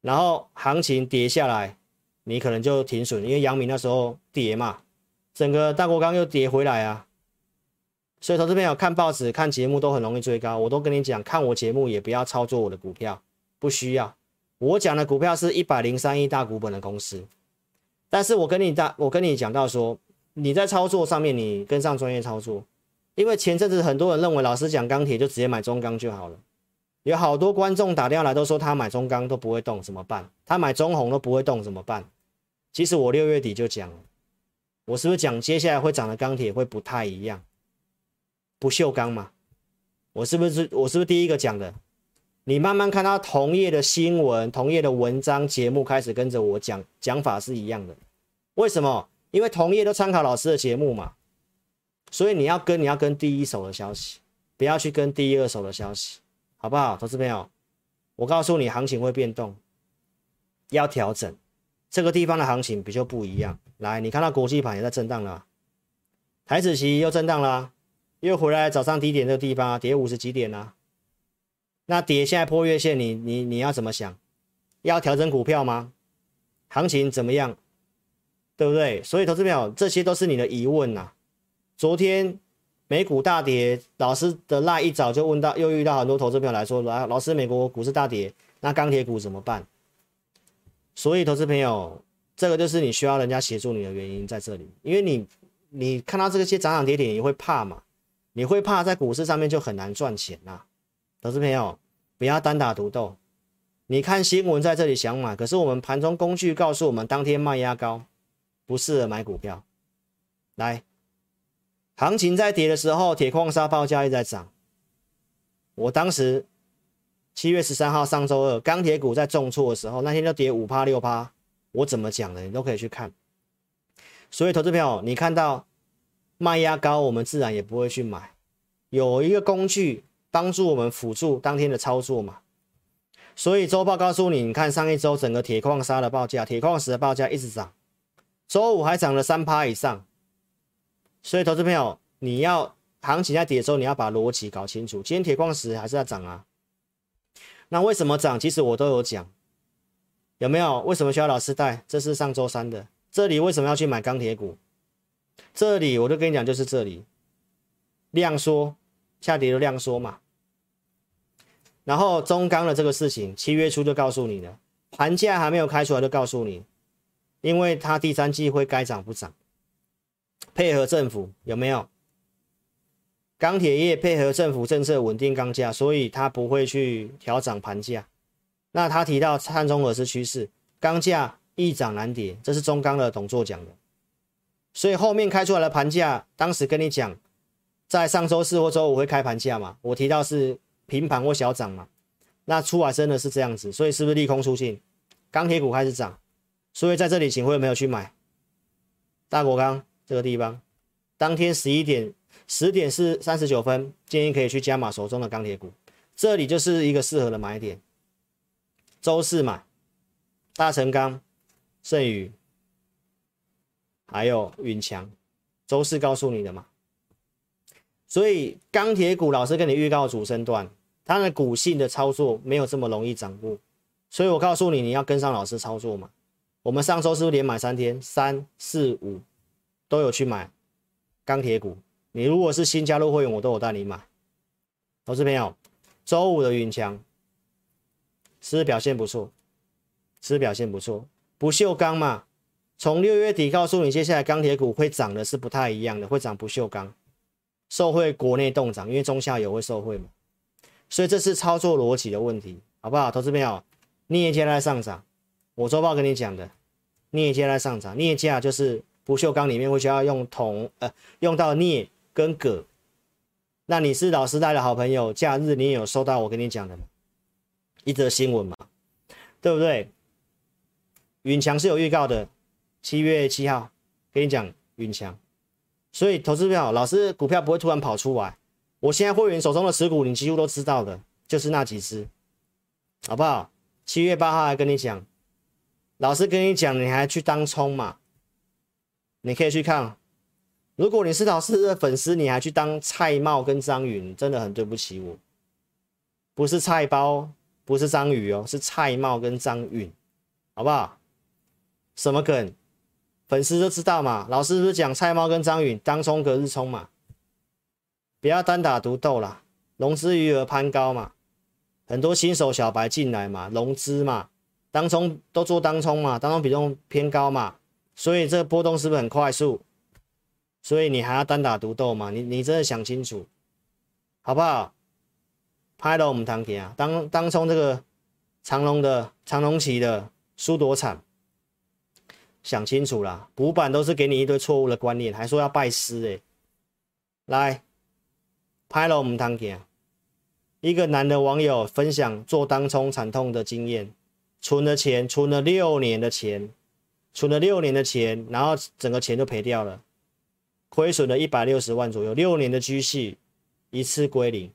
然后行情跌下来，你可能就停损，因为阳明那时候跌嘛，整个大国刚又跌回来啊。所以，投资朋友看报纸、看节目都很容易追高。我都跟你讲，看我节目也不要操作我的股票，不需要。我讲的股票是一百零三亿大股本的公司，但是我跟你大，我跟你讲到说，你在操作上面，你跟上专业操作。因为前阵子很多人认为老师讲钢铁就直接买中钢就好了，有好多观众打电话来都说他买中钢都不会动，怎么办？他买中红都不会动，怎么办？其实我六月底就讲了，我是不是讲接下来会涨的钢铁会不太一样？不锈钢嘛，我是不是我是不是第一个讲的？你慢慢看到同业的新闻、同业的文章、节目开始跟着我讲，讲法是一样的。为什么？因为同业都参考老师的节目嘛，所以你要跟你要跟第一手的消息，不要去跟第二手的消息，好不好？投资朋友，我告诉你，行情会变动，要调整。这个地方的行情比较不一样。来，你看到国际盘也在震荡了，台指期又震荡了。又回来早上低点这个地方啊，跌五十几点啊。那跌现在破月线你，你你要怎么想？要调整股票吗？行情怎么样？对不对？所以投资朋友，这些都是你的疑问呐、昨天美股大跌，老师的那一早就问到，又遇到很多投资朋友来说，老老师，美国股市大跌，那钢铁股怎么办？所以投资朋友，这个就是你需要人家协助你的原因在这里，因为你你看到这些涨涨跌跌，你会怕嘛？你会怕在股市上面就很难赚钱呐、投资朋友不要单打独斗。你看新闻在这里想买，可是我们盘中工具告诉我们当天卖压高，不适合买股票。来，行情在跌的时候，铁矿砂报价又在涨。我当时七月十三号上周二钢铁股在重挫的时候，那天就跌五趴六趴，我怎么讲的你都可以去看。所以投资朋友，你看到。卖压高，我们自然也不会去买。有一个工具帮助我们辅助当天的操作嘛。所以周报告诉你，你看上一周整个铁矿砂的报价、铁矿石的报价一直涨，周五还涨了三趴以上。所以投资朋友，你要行情在跌的时候，你要把逻辑搞清楚。今天铁矿石还是在涨啊。那为什么涨？其实我都有讲，有没有？为什么需要老师带？这是上周三的。这里为什么要去买钢铁股？这里我就跟你讲，就是这里量缩下跌的量缩嘛，然后中钢的这个事情，七月初就告诉你了，盘价还没有开出来就告诉你，因为它第三季会该涨不涨，配合政府有没有？钢铁业配合政府政策稳定钢价，所以它不会去调涨盘价。那他提到碳中和是趋势，钢价易涨难跌，这是中钢的董座讲的。所以后面开出来的盘价，当时跟你讲，在上周四或周五会开盘价嘛？我提到是平盘或小涨嘛？那出来真的是这样子，所以是不是利空出尽？钢铁股开始涨，所以在这里请会有没有去买？大国钢这个地方，当天十一点十点是三十九分，建议可以去加码手中的钢铁股，这里就是一个适合的买点。周四买大成钢、盛宇。还有云强，周四告诉你的嘛，所以钢铁股老师跟你预告主升段，它的股性的操作没有这么容易掌握，所以我告诉你，你要跟上老师操作嘛。我们上周是不是连买三天，三四五都有去买钢铁股？你如果是新加入会员，我都有带你买。投资朋友，周五的云强是不是表现不错？是不是表现不错？不锈钢嘛。从六月底告诉你，接下来钢铁股会涨的是不太一样的，会涨不锈钢，受惠国内动涨，因为中下游会受惠嘛，所以这是操作逻辑的问题，好不好？投资朋友，镍价在上涨，我周报跟你讲的，镍价在上涨，镍价就是不锈钢里面会需要用铜，呃，用到镍跟铬。那你是老师带的好朋友，假日你有收到我跟你讲的一则新闻嘛？对不对？允强是有预告的，七月七号跟你讲允强，所以投资票老师股票不会突然跑出来。我现在会员手中的持股，你几乎都知道的，就是那几只，好不好？七月八号还跟你讲，老师跟你讲，你还去当冲嘛？你可以去看。如果你是老师的粉丝，你还去当蔡瑁跟张允，真的很对不起我。不是菜包，不是章鱼哦，是蔡瑁跟张允，好不好？什么梗？粉丝都知道嘛。老师不是讲蔡瑁跟张允当冲隔日冲嘛？不要单打独斗啦，融资余额攀高嘛，很多新手小白进来嘛，融资嘛，当冲都做当冲嘛，当冲比重偏高嘛，所以这个波动是不是很快速？所以你还要单打独斗嘛？你你真的想清楚，好不好？拍了我们堂弟啊，当当冲这个长龙的长龙旗的输多惨，想清楚啦，补板都是给你一堆错误的观念，还说要拜师哎，来拍了我们堂弟啊，一个男的网友分享做当冲惨痛的经验，存了钱，存了六年的钱，存了六年的钱，然后整个钱都赔掉了。亏损了一百六十万左右，六年的积蓄一次归零。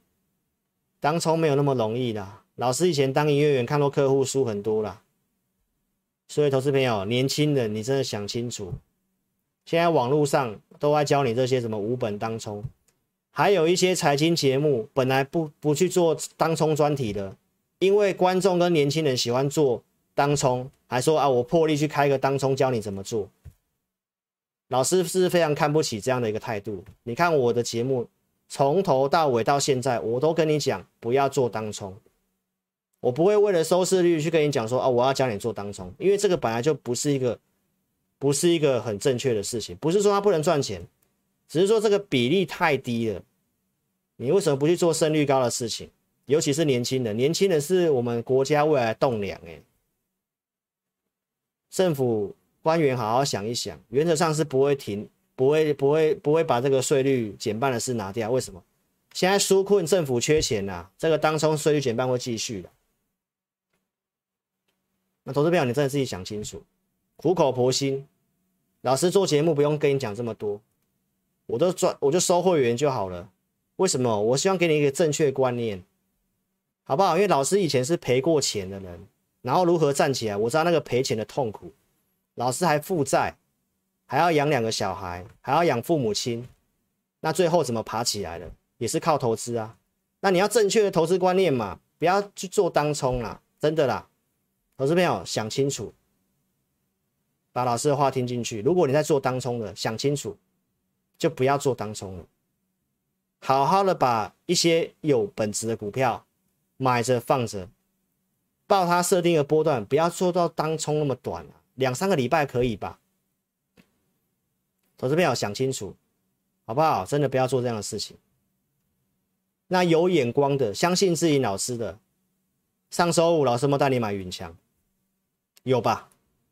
当冲没有那么容易的，老师以前当营业员看到客户输很多啦。所以投资朋友，年轻人你真的想清楚。现在网络上都在教你这些什么无本当冲，还有一些财经节目本来不不去做当冲专题的，因为观众跟年轻人喜欢做当冲，还说啊我破例去开个当冲教你怎么做。老师是非常看不起这样的一个态度。你看我的节目，从头到尾到现在，我都跟你讲不要做当冲。我不会为了收视率去跟你讲说啊，我要教你做当冲，因为这个本来就不是一个，不是一个很正确的事情。不是说它不能赚钱，只是说这个比例太低了。你为什么不去做胜率高的事情？尤其是年轻人，年轻人是我们国家未来栋梁。哎，政府。官员好好想一想，原则上是不会停，不会不会不会把这个税率减半的事拿掉。为什么？现在纾困政府缺钱呐、这个当冲税率减半会继续的。那投资票你真的自己想清楚，苦口婆心。老师做节目不用跟你讲这么多，我都赚我就收会员就好了。为什么？我希望给你一个正确观念，好不好？因为老师以前是赔过钱的人，然后如何站起来，我知道那个赔钱的痛苦。老师还负债，还要养两个小孩，还要养父母亲，那最后怎么爬起来的？也是靠投资啊。那你要正确的投资观念嘛，不要去做当冲啦，真的啦。投资朋友想清楚，把老师的话听进去。如果你在做当冲的，想清楚，就不要做当冲了。好好的把一些有本质的股票买着放着，报它设定的波段，不要做到当冲那么短啊。两三个礼拜可以吧？投资朋友想清楚，好不好？真的不要做这样的事情。那有眼光的，相信自己老师的，上周五老师没带你买云强，有吧？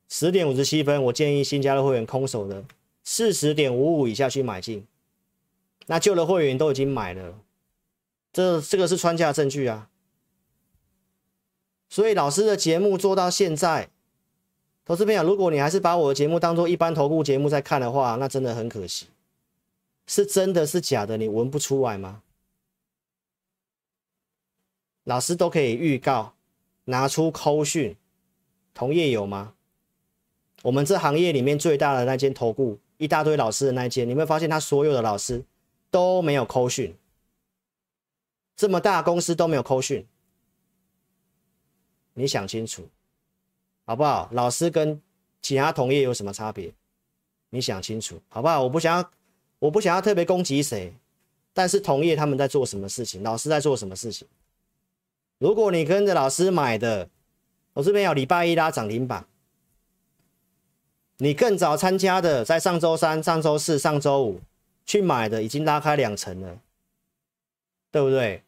十点五十七分，我建议新加入会员空手的四十点五五以下去买进。那旧的会员都已经买了，这这个是穿价证据啊。所以老师的节目做到现在。投资朋友，如果你还是把我的节目当做一般投顾节目在看的话，那真的很可惜。是真的是假的，你闻不出来吗？老师都可以预告，拿出扣讯，同业有吗？我们这行业里面最大的那间投顾，一大堆老师的那间，你会发现他所有的老师都没有扣讯，这么大公司都没有扣讯，你想清楚。好不好？老师跟其他同业有什么差别？你想清楚，好不好？我不想要，我不想要特别攻击谁，但是同业他们在做什么事情？老师在做什么事情？如果你跟着老师买的，我这边有礼拜一拉涨停板，你更早参加的，在上周三、上周四、上周五去买的，已经拉开两成了，对不对？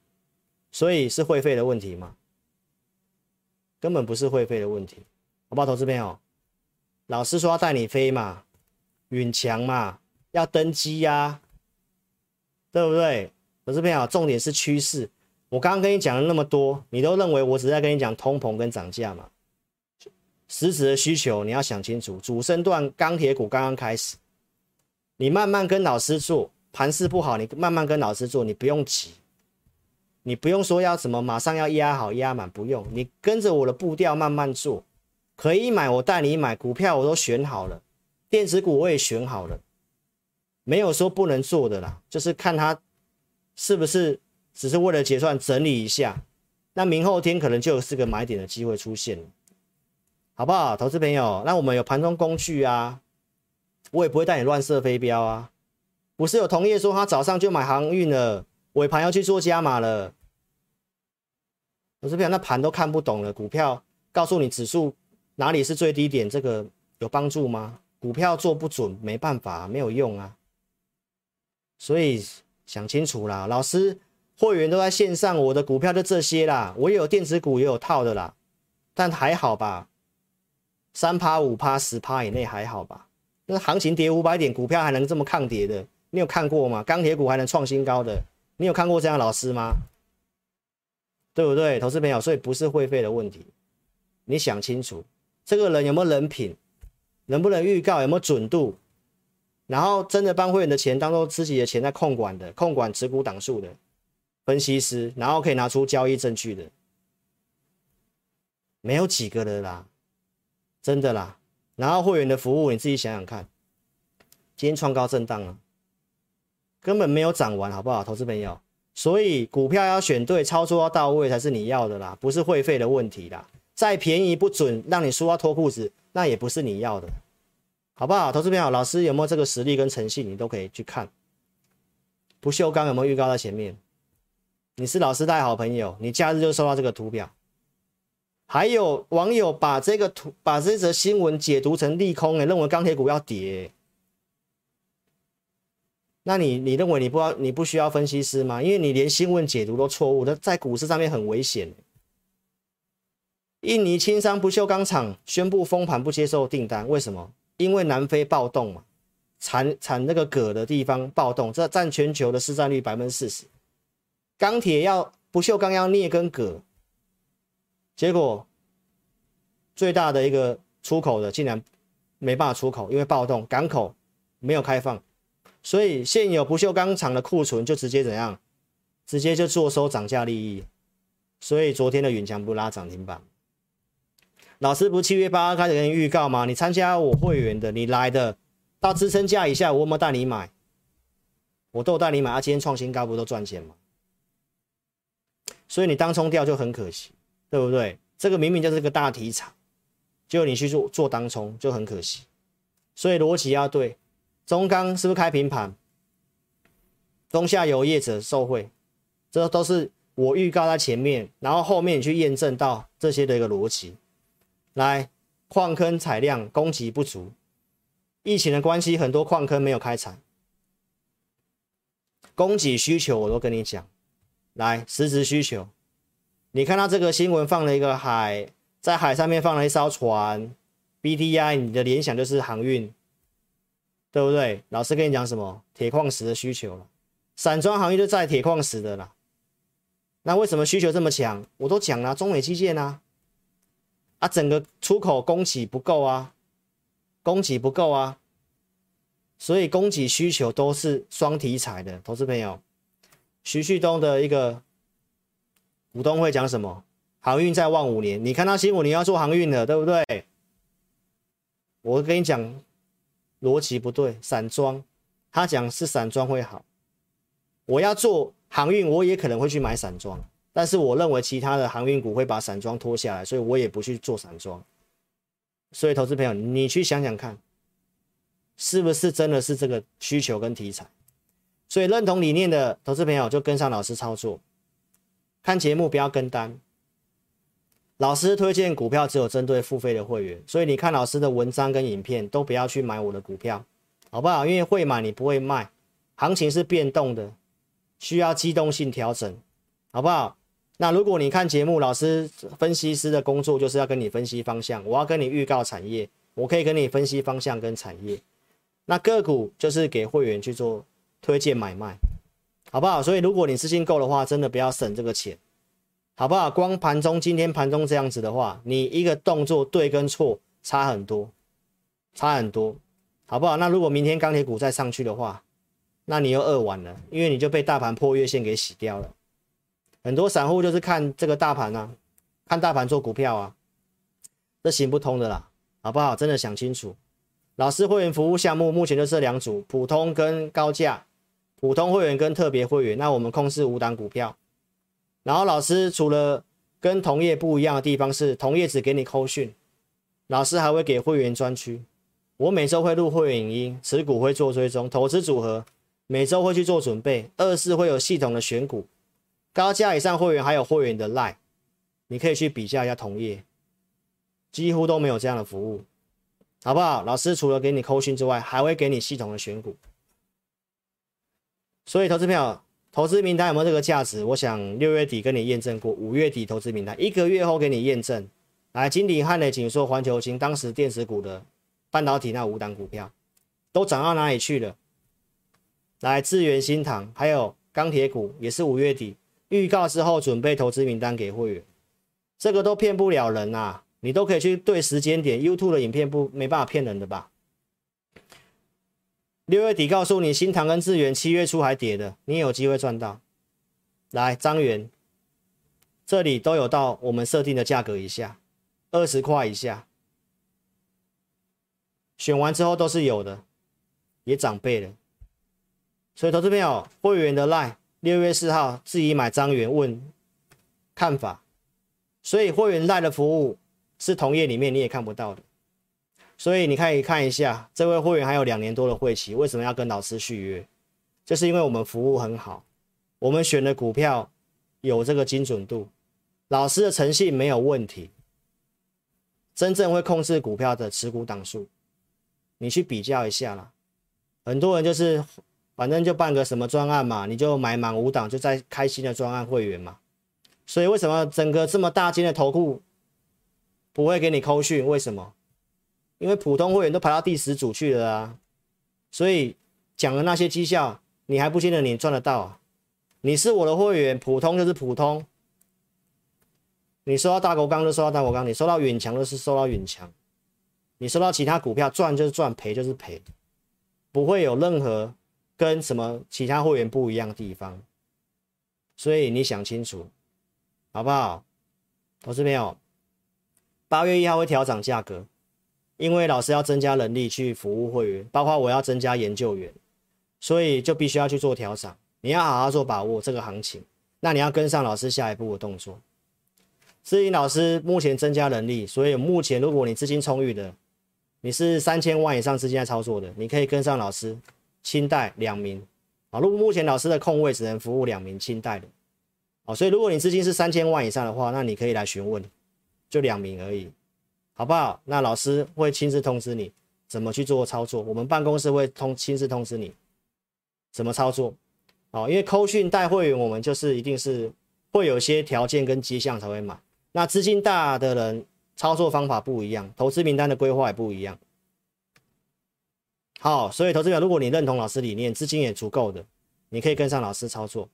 所以是会费的问题吗？根本不是会费的问题，好不好？投资朋友，老师说要带你飞嘛，允强嘛，要登机呀、啊，对不对？投资朋友，重点是趋势。我刚刚跟你讲了那么多，你都认为我只在跟你讲通膨跟涨价嘛？实质的需求你要想清楚。主升段钢铁股刚刚开始，你慢慢跟老师做，盘势不好，你慢慢跟老师做，你不用急，你不用说要什么马上要压好压满，不用，你跟着我的步调慢慢做，可以买我带你买，股票我都选好了，电子股我也选好了，没有说不能做的啦，就是看它是不是。只是为了结算整理一下，那明后天可能就有四个买点的机会出现了，好不好，投资朋友？那我们有盘中工具啊，我也不会带你乱射飞镖啊。不是有同业说他早上就买航运了，尾盘要去做加码了，投资朋友，那盘都看不懂了，股票告诉你指数哪里是最低点，这个有帮助吗？股票做不准，没办法，没有用啊。所以想清楚啦，老师。会员都在线上，我的股票就这些啦。我也有电子股，也有套的啦，但还好吧，三趴、五趴、十趴以内还好吧。那行情跌五百点，股票还能这么抗跌的，你有看过吗？钢铁股还能创新高的，你有看过这样的老师吗？对不对，投资朋友？所以不是会费的问题，你想清楚，这个人有没有人品，能不能预告，有没有准度，然后真的帮会员的钱当做自己的钱在控管的，控管持股档数的。分析师，然后可以拿出交易证据的，没有几个的啦，真的啦。然后会员的服务，你自己想想看，今天创高震荡啊，根本没有涨完，好不好，投资朋友？所以股票要选对，操作要到位才是你要的啦，不是会费的问题啦。再便宜不准，让你输到脱裤子，那也不是你要的，好不好，投资朋友？老师有没有这个实力跟诚信，你都可以去看。不锈钢有没有预告在前面？你是老师带好朋友，你假日就收到这个图表。还有网友把这个图、把这则新闻解读成利空，哎，认为钢铁股要跌。那你你认为你不要你不需要分析师吗？因为你连新闻解读都错误，那在股市上面很危险。印尼青山不锈钢厂宣布封盘，不接受订单，为什么？因为南非暴动嘛，产产那个铬的地方暴动，这占全球的市占率百分之四十。钢铁要不锈钢要镍跟铬，结果最大的一个出口的竟然没办法出口，因为暴动，港口没有开放，所以现有不锈钢厂的库存就直接怎样，直接就坐收涨价利益。所以昨天的允强不拉涨停板。老师不七月八号开始给你预告吗？你参加我会员的，你来的到支撑价以下，我有没有带你买？我都带你买，啊，今天创新高不都赚钱吗？所以你当冲掉就很可惜，对不对？这个明明就是个大题材，结果你去做做当冲就很可惜。所以逻辑要对，中钢是不是开平盘？中下游业者受惠，这都是我预告在前面，然后后面你去验证到这些的一个逻辑。来，矿坑采量供给不足，疫情的关系，很多矿坑没有开采，供给需求我都跟你讲。来，实质需求，你看到这个新闻放了一个海，在海上面放了一艘船，BDI，你的联想就是航运，对不对？老师跟你讲什么？铁矿石的需求了，散装航运就在铁矿石的啦。那为什么需求这么强？我都讲了，中美基建啊，啊，整个出口供给不够啊，供给不够啊，所以供给需求都是双题材的，投资朋友。徐旭东的一个股东会讲什么？航运再旺五年。你看到新闻，你要做航运的，对不对？我跟你讲，逻辑不对。散装，他讲是散装会好。我要做航运，我也可能会去买散装，但是我认为其他的航运股会把散装拖下来，所以我也不去做散装。所以，投资朋友，你去想想看，是不是真的是这个需求跟题材？所以认同理念的投资朋友就跟上老师操作，看节目不要跟单。老师推荐股票只有针对付费的会员，所以你看老师的文章跟影片都不要去买我的股票，好不好？因为会买你不会卖，行情是变动的，需要机动性调整，好不好？那如果你看节目，老师分析师的工作就是要跟你分析方向，我要跟你预告产业，我可以跟你分析方向跟产业。那个股就是给会员去做推荐买卖，好不好？所以如果你资金够的话，真的不要省这个钱，好不好？光盘中今天盘中这样子的话，你一个动作对跟错差很多，差很多，好不好？那如果明天钢铁股再上去的话，那你又饿完了，因为你就被大盘破月线给洗掉了。很多散户就是看这个大盘啊，看大盘做股票啊，这行不通的啦，好不好？真的想清楚。老师会员服务项目目前就这两组，普通跟高价，普通会员跟特别会员。那我们控制五档股票，然后老师除了跟同业不一样的地方是，同业只给你扣讯，老师还会给会员专区。我每周会录会员影音，持股会做追踪，投资组合每周会去做准备，二是会有系统的选股。高价以上会员还有会员的 Line，你可以去比较一下同业，几乎都没有这样的服务，好不好？老师除了给你扣讯之外，还会给你系统的选股。所以，投资票投资名单有没有这个价值？我想六月底跟你验证过，五月底投资名单一个月后给你验证。来，金鼎、汉磊、景硕、环球晶，当时电子股的半导体那五档股票都涨到哪里去了？来，智源、新唐，还有钢铁股也是五月底。预告之后，准备投资名单给会员，这个都骗不了人啊！你都可以去对时间点，YouTube 的影片不没办法骗人的吧？六月底告诉你，新唐跟智源七月初还跌的，你也有机会赚到。来，张元，这里都有到我们设定的价格以下，二十块以下，选完之后都是有的，也涨倍了。所以投资朋友，会员的 Line。六月四号自己买张元问看法，所以会员赖的服务是同业里面你也看不到的，所以你可以看一下这位会员还有两年多的会期，为什么要跟老师续约？就是因为我们服务很好，我们选的股票有这个精准度，老师的诚信没有问题，真正会控制股票的持股档数，你去比较一下啦，很多人就是。反正就办个什么专案嘛，你就买满五档，就再开新的专案会员嘛。所以为什么整个这么大金的投顾不会给你扣讯？为什么？因为普通会员都排到第十组去了啊。所以讲的那些绩效，你还不见得你赚得到。你是我的会员，普通就是普通。你收到大国钢就收到大国钢，你收到远强就是收到远强，你收到其他股票赚就是赚，赔就是赔，不会有任何。跟什么其他会员不一样的地方，所以你想清楚，好不好？投资朋友，八月一号会调涨价格，因为老师要增加人力去服务会员，包括我要增加研究员，所以就必须要去做调整。你要好好做把握这个行情，那你要跟上老师下一步的动作。至于老师目前增加人力，所以目前如果你资金充裕的，你是三千万以上资金在操作的，你可以跟上老师。清代两名，啊，如果目前老师的空位只能服务两名清代的，啊，所以如果你资金是三千万以上的话，那你可以来询问，就两名而已，好不好？那老师会亲自通知你怎么去做操作，我们办公室会通亲自通知你怎么操作，哦，因为扣讯带会员，我们就是一定是会有些条件跟迹象才会买，那资金大的人操作方法不一样，投资名单的规划也不一样。好，所以投资者，如果你认同老师理念，资金也足够的，你可以跟上老师操作。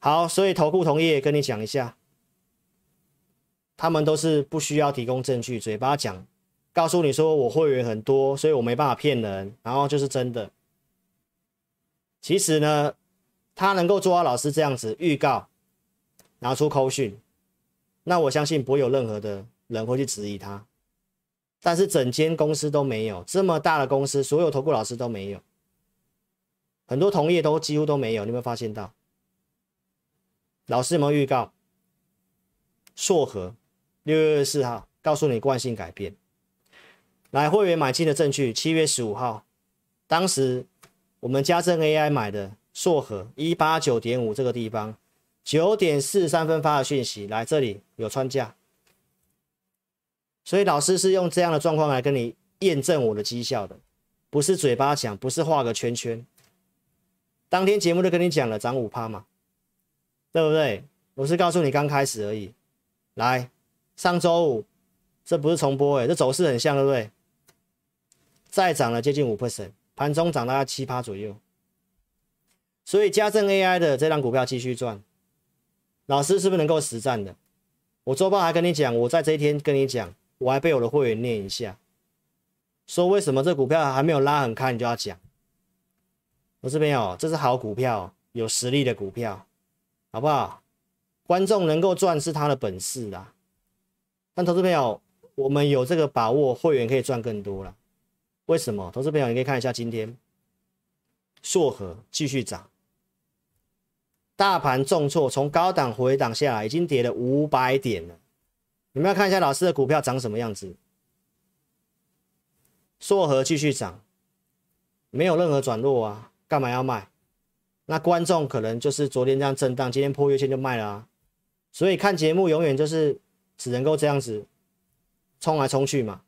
好，所以投顾同业跟你讲一下，他们都是不需要提供证据，嘴巴讲，告诉你说我会员很多，所以我没办法骗人，然后就是真的。其实呢，他能够做到老师这样子预告，拿出扣讯，那我相信不会有任何的人会去质疑他。但是整间公司都没有这么大的公司，所有投顾老师都没有，很多同业都几乎都没有。你有没有发现到？老师有没有预告？硕和六月四号告诉你惯性改变，来会员买进的证据，七月十五号，当时我们家政 AI 买的硕和一八九点五这个地方，九点四三分发的讯息，来这里有穿价。所以老师是用这样的状况来跟你验证我的绩效的，不是嘴巴讲，不是画个圈圈。当天节目都跟你讲了，涨五趴嘛，对不对？我是告诉你刚开始而已。来，上周五这不是重播哎，这走势很像，对不对？再涨了接近五 percent，盘中涨大概七趴左右。所以家政 AI 的这档股票继续赚，老师是不是能够实战的？我周报还跟你讲，我在这一天跟你讲，我还被我的会员念一下，说为什么这股票还没有拉很开，你就要讲。我这边有，这是好股票，有实力的股票，好不好？观众能够赚是他的本事啦，但投资朋友，我们有这个把握，会员可以赚更多了。为什么？投资朋友，你可以看一下今天，硕和继续涨。大盘重挫，从高档回档下来，已经跌了五百点了。你们要看一下老师的股票长什么样子。硕和继续涨，没有任何转弱啊，干嘛要卖？那观众可能就是昨天这样震荡，今天破月线就卖了啊。所以看节目永远就是只能够这样子冲来冲去嘛。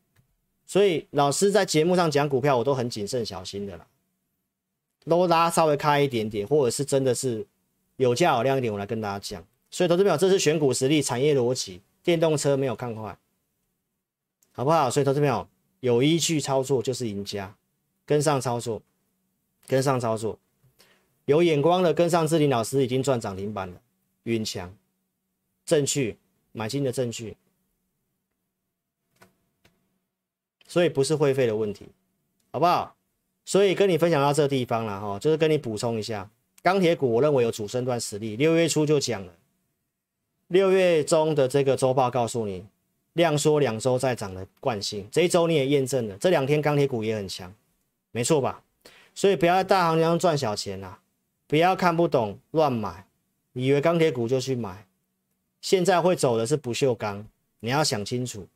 所以老师在节目上讲股票，我都很谨慎小心的啦，都拉稍微开一点点，或者是真的是。有价有量一点，我来跟大家讲。所以，投资朋友，这是选股实力、产业逻辑。电动车没有看坏，好不好？所以，投资朋友有依据操作就是赢家，跟上操作，跟上操作，有眼光的跟上志霖老师已经赚涨停板了。云强，正确，买进的证据，所以不是会费的问题，好不好？所以跟你分享到这个地方了哈，就是跟你补充一下。钢铁股，我认为有主升段实力。六月初就讲了，六月中的这个周报告诉你，量缩两周再涨的惯性。这一周你也验证了，这两天钢铁股也很强，没错吧？所以不要在大行情赚小钱啊，不要看不懂乱买，以为钢铁股就去买。现在会走的是不锈钢，你要想清楚。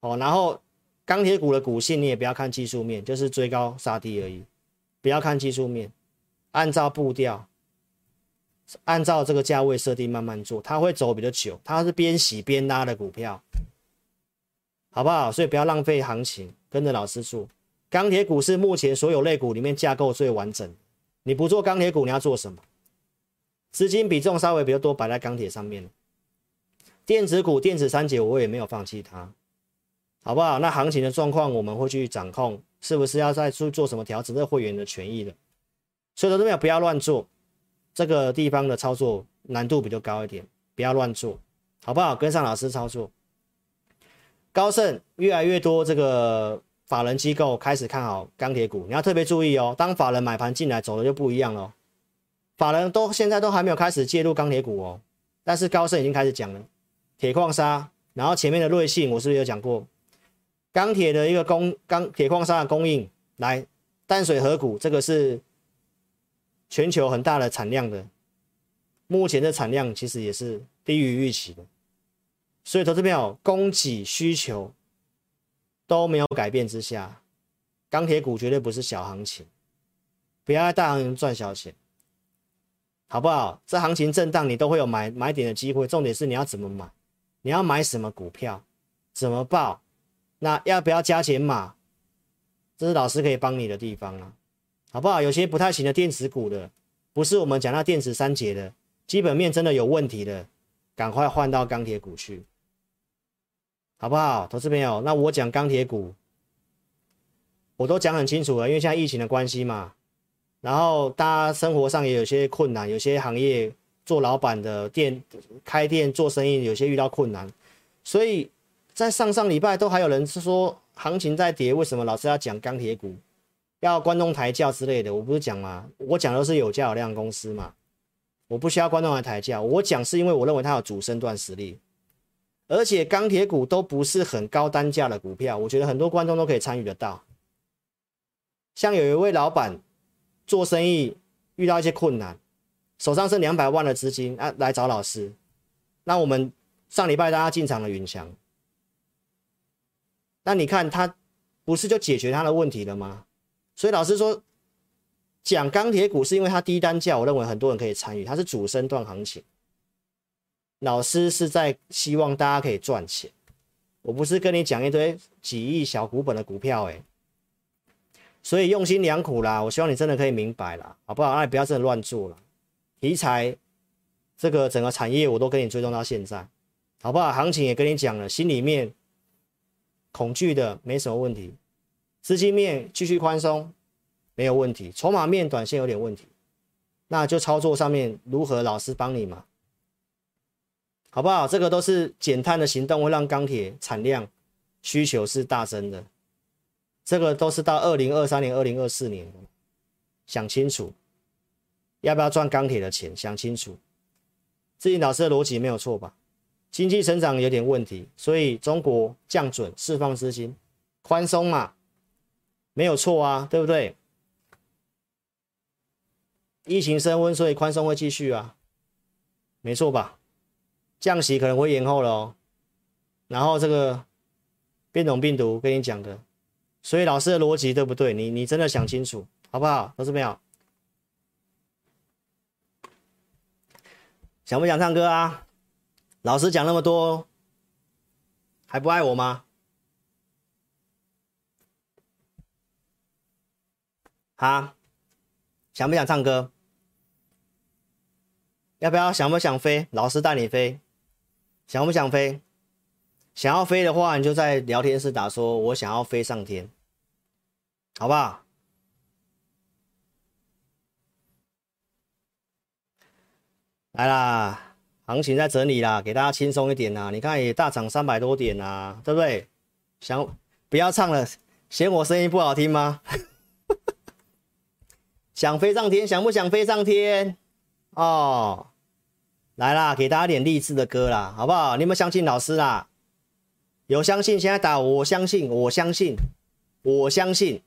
哦，然后钢铁股的股性你也不要看技术面，就是追高杀低而已，不要看技术面。按照步调，按照这个价位设定慢慢做，它会走比较久。它是边洗边拉的股票，好不好？所以不要浪费行情，跟着老师做。钢铁股是目前所有类股里面架构最完整。你不做钢铁股，你要做什么？资金比重稍微比较多，摆在钢铁上面。电子股、电子三节，我也没有放弃它，好不好？那行情的状况我们会去掌控，是不是要再去做什么调整？这会员的权益的。所以，投资者不要乱做，这个地方的操作难度比较高一点，不要乱做，好不好？跟上老师操作。高盛越来越多这个法人机构开始看好钢铁股，你要特别注意哦。当法人买盘进来，走的就不一样了。法人都现在都还没有开始介入钢铁股哦，但是高盛已经开始讲了。铁矿砂，然后前面的瑞信，我是不是有讲过？钢铁的一个供钢铁矿砂的供应，来淡水河谷，这个是。全球很大的产量的，目前的产量其实也是低于预期的，所以投资朋友供给需求都没有改变之下，钢铁股绝对不是小行情，不要在大行情赚小钱，好不好？这行情震荡你都会有买买点的机会，重点是你要怎么买，你要买什么股票，怎么报，那要不要加减码，这是老师可以帮你的地方啊。好不好？有些不太行的电子股的，不是我们讲到电子三节的，基本面真的有问题的，赶快换到钢铁股去，好不好？投资朋友，那我讲钢铁股，我都讲很清楚了，因为现在疫情的关系嘛，然后大家生活上也有些困难，有些行业做老板的店开店做生意，有些遇到困难，所以在上上礼拜都还有人是说行情在跌，为什么老师要讲钢铁股？要观众抬轿之类的，我不是讲吗？我讲的是有价有量公司嘛，我不需要观众来抬轿。我讲是因为我认为它有主升段实力，而且钢铁股都不是很高单价的股票，我觉得很多观众都可以参与得到。像有一位老板做生意遇到一些困难，手上剩两百万的资金啊，来找老师。那我们上礼拜大家进场了云翔，那你看他不是就解决他的问题了吗？所以老师说，讲钢铁股是因为它低单价，我认为很多人可以参与，它是主升段行情。老师是在希望大家可以赚钱，我不是跟你讲一堆几亿小股本的股票哎。所以用心良苦啦，我希望你真的可以明白啦，好不好？那你不要真的乱做了。题材这个整个产业我都跟你追踪到现在，好不好？行情也跟你讲了，心里面恐惧的没什么问题，资金面继续宽松没有问题，筹码面短线有点问题，那就操作上面如何老师帮你嘛，好不好？这个都是减碳的行动会让钢铁产量需求是大增的，这个都是到二零二三年、二零二四年，想清楚要不要赚钢铁的钱，想清楚。自己老师的逻辑没有错吧？经济成长有点问题，所以中国降准释放资金，宽松嘛，没有错啊，对不对？疫情升温，所以宽松会继续啊，没错吧？降息可能会延后了哦。然后这个变种病毒跟你讲的，所以老师的逻辑对不对？你你真的想清楚好不好？老师没有。想不想唱歌啊？老师讲那么多，还不爱我吗？哈？想不想唱歌？要不要？想不想飞？老师带你飞。想不想飞？想要飞的话，你就在聊天室打说“我想要飞上天”，好不好？来啦，行情在整理啦，给大家轻松一点呐。你看也大涨三百多点呐，对不对？想不要唱了，嫌我声音不好听吗？[laughs] 想飞上天，想不想飞上天？哦，来啦，给大家点励志的歌啦，好不好？你有没有相信老师啦？有相信，现在打我相信，我相信，我相信。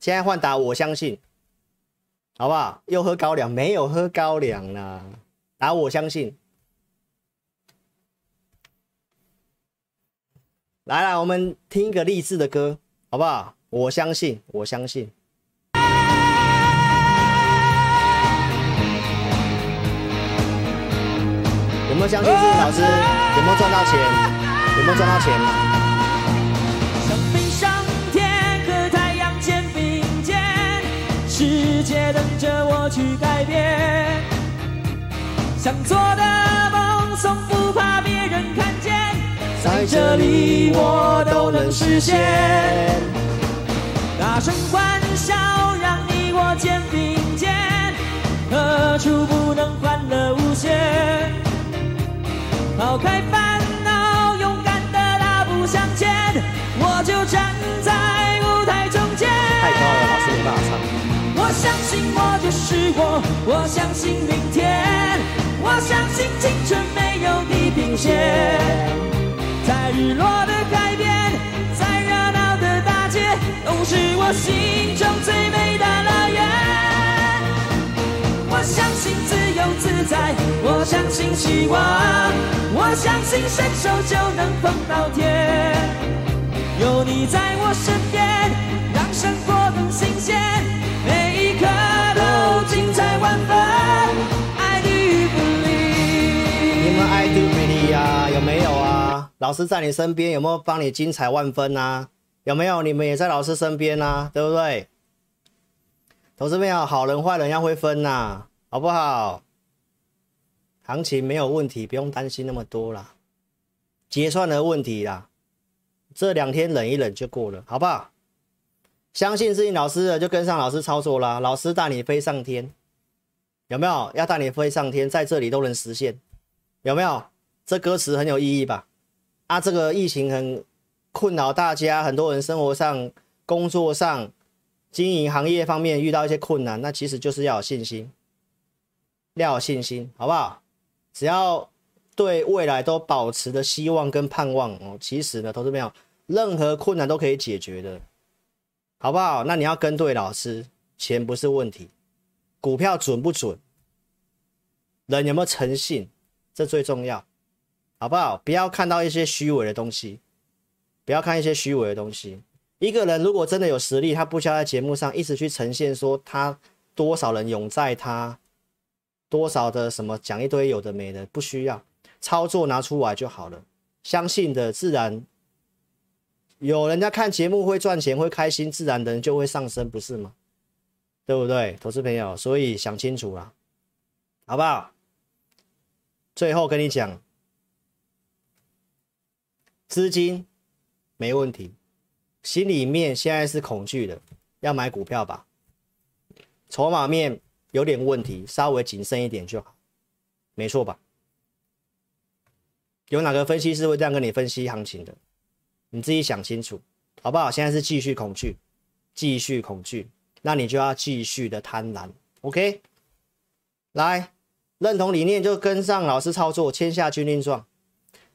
现在换打我相信，好不好？又喝高粱？没有喝高粱啦。打我相信，来来，我们听一个励志的歌，好不好？我相信，我相信。有没有相信自己老师？有没有赚到钱？有没有赚到钱？想飞上天，和太阳肩并肩，世界等着我去改变。想做的梦，从不怕别人看见，在这里我都能实现。大声欢笑，让你我肩并肩，何处不能欢乐无限？抛开烦恼，勇敢的大步向前，我就站在舞台中间。太高了，老师没办法唱。我相信我就是我，我相信明天。我相信青春没有地平线，在日落的海边，在热闹的大街，都是我心中最美的乐园。我相信自由自在，我相信希望，我相信伸手就能碰到天。有你在我身边，老师在你身边，有没有帮你精彩万分啊？有没有？你们也在老师身边啊，对不对？投资没有，好人坏人要会分呐，好不好？行情没有问题，不用担心那么多啦。结算的问题啦，这两天忍一忍就过了，好不好？相信自己老师的就跟上老师操作啦，老师带你飞上天，有没有？要带你飞上天，在这里都能实现。有没有？这歌词很有意义吧？啊，这个疫情很困扰大家，很多人生活上、工作上、经营行业方面遇到一些困难，那其实就是要有信心，要有信心，好不好？只要对未来都保持着希望跟盼望哦，其实呢，投资朋友，任何困难都可以解决的，好不好？那你要跟对老师，钱不是问题，股票准不准，人有没有诚信？这最重要，好不好？不要看到一些虚伪的东西，不要看一些虚伪的东西。一个人如果真的有实力，他不需要在节目上一直去呈现说他多少人拥戴他，多少的什么讲一堆有的没的，不需要，操作拿出来就好了。相信的自然有人家看节目会赚钱会开心，自然的人就会上升，不是吗？对不对，投资朋友？所以想清楚了，好不好？最后跟你讲，资金没问题，心里面现在是恐惧的，要买股票吧。筹码面有点问题，稍微谨慎一点就好，没错吧？有哪个分析师会这样跟你分析行情的？你自己想清楚，好不好？现在是继续恐惧，继续恐惧，那你就要继续的贪婪，OK？来，认同理念就跟上老师操作，签下军令状，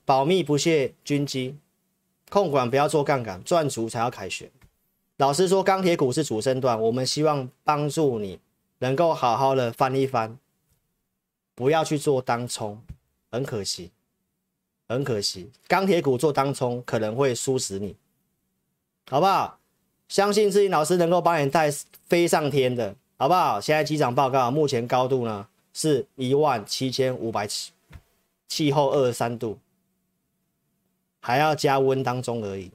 保密不泄军机，控管不要做杠杆，赚足才要凯旋。老师说钢铁股是主升段，我们希望帮助你能够好好的翻一翻，不要去做当冲，很可惜。很可惜，钢铁股做当冲可能会输死你，好不好？相信志霖老师能够把你带飞上天的，好不好？现在机长报告，目前高度呢是一万七千五百尺，气候二十三度，还要加温当中而已，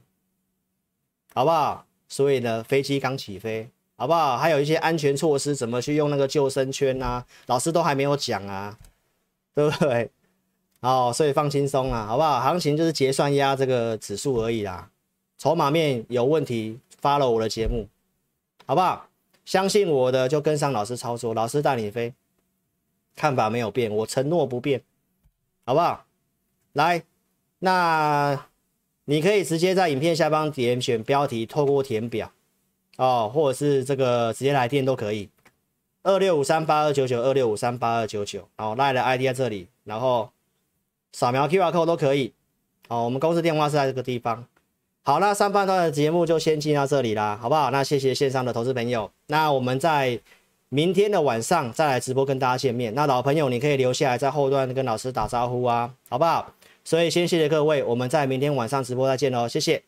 好不好？所以呢，飞机刚起飞，好不好？还有一些安全措施，怎么去用那个救生圈啊？老师都还没有讲啊，对不对？哦，所以放轻松啊，好不好？行情就是结算压这个指数而已啦。筹码面有问题，follow 我的节目，好不好？相信我的就跟上老师操作，老师带你飞，看法没有变，我承诺不变，好不好？来，那你可以直接在影片下方点选标题，透过填表哦，或者是这个直接来电都可以。二六五三八二九九二六五三八二九九，好，赖的 ID 在这里，然后。扫描 QR code 都可以，好，我们公司电话是在这个地方。好，那上半段的节目就先进到这里啦，好不好？那谢谢线上的投资朋友，那我们在明天的晚上再来直播跟大家见面。那老朋友你可以留下来在后段跟老师打招呼啊，好不好？所以先谢谢各位，我们在明天晚上直播再见喽，谢谢。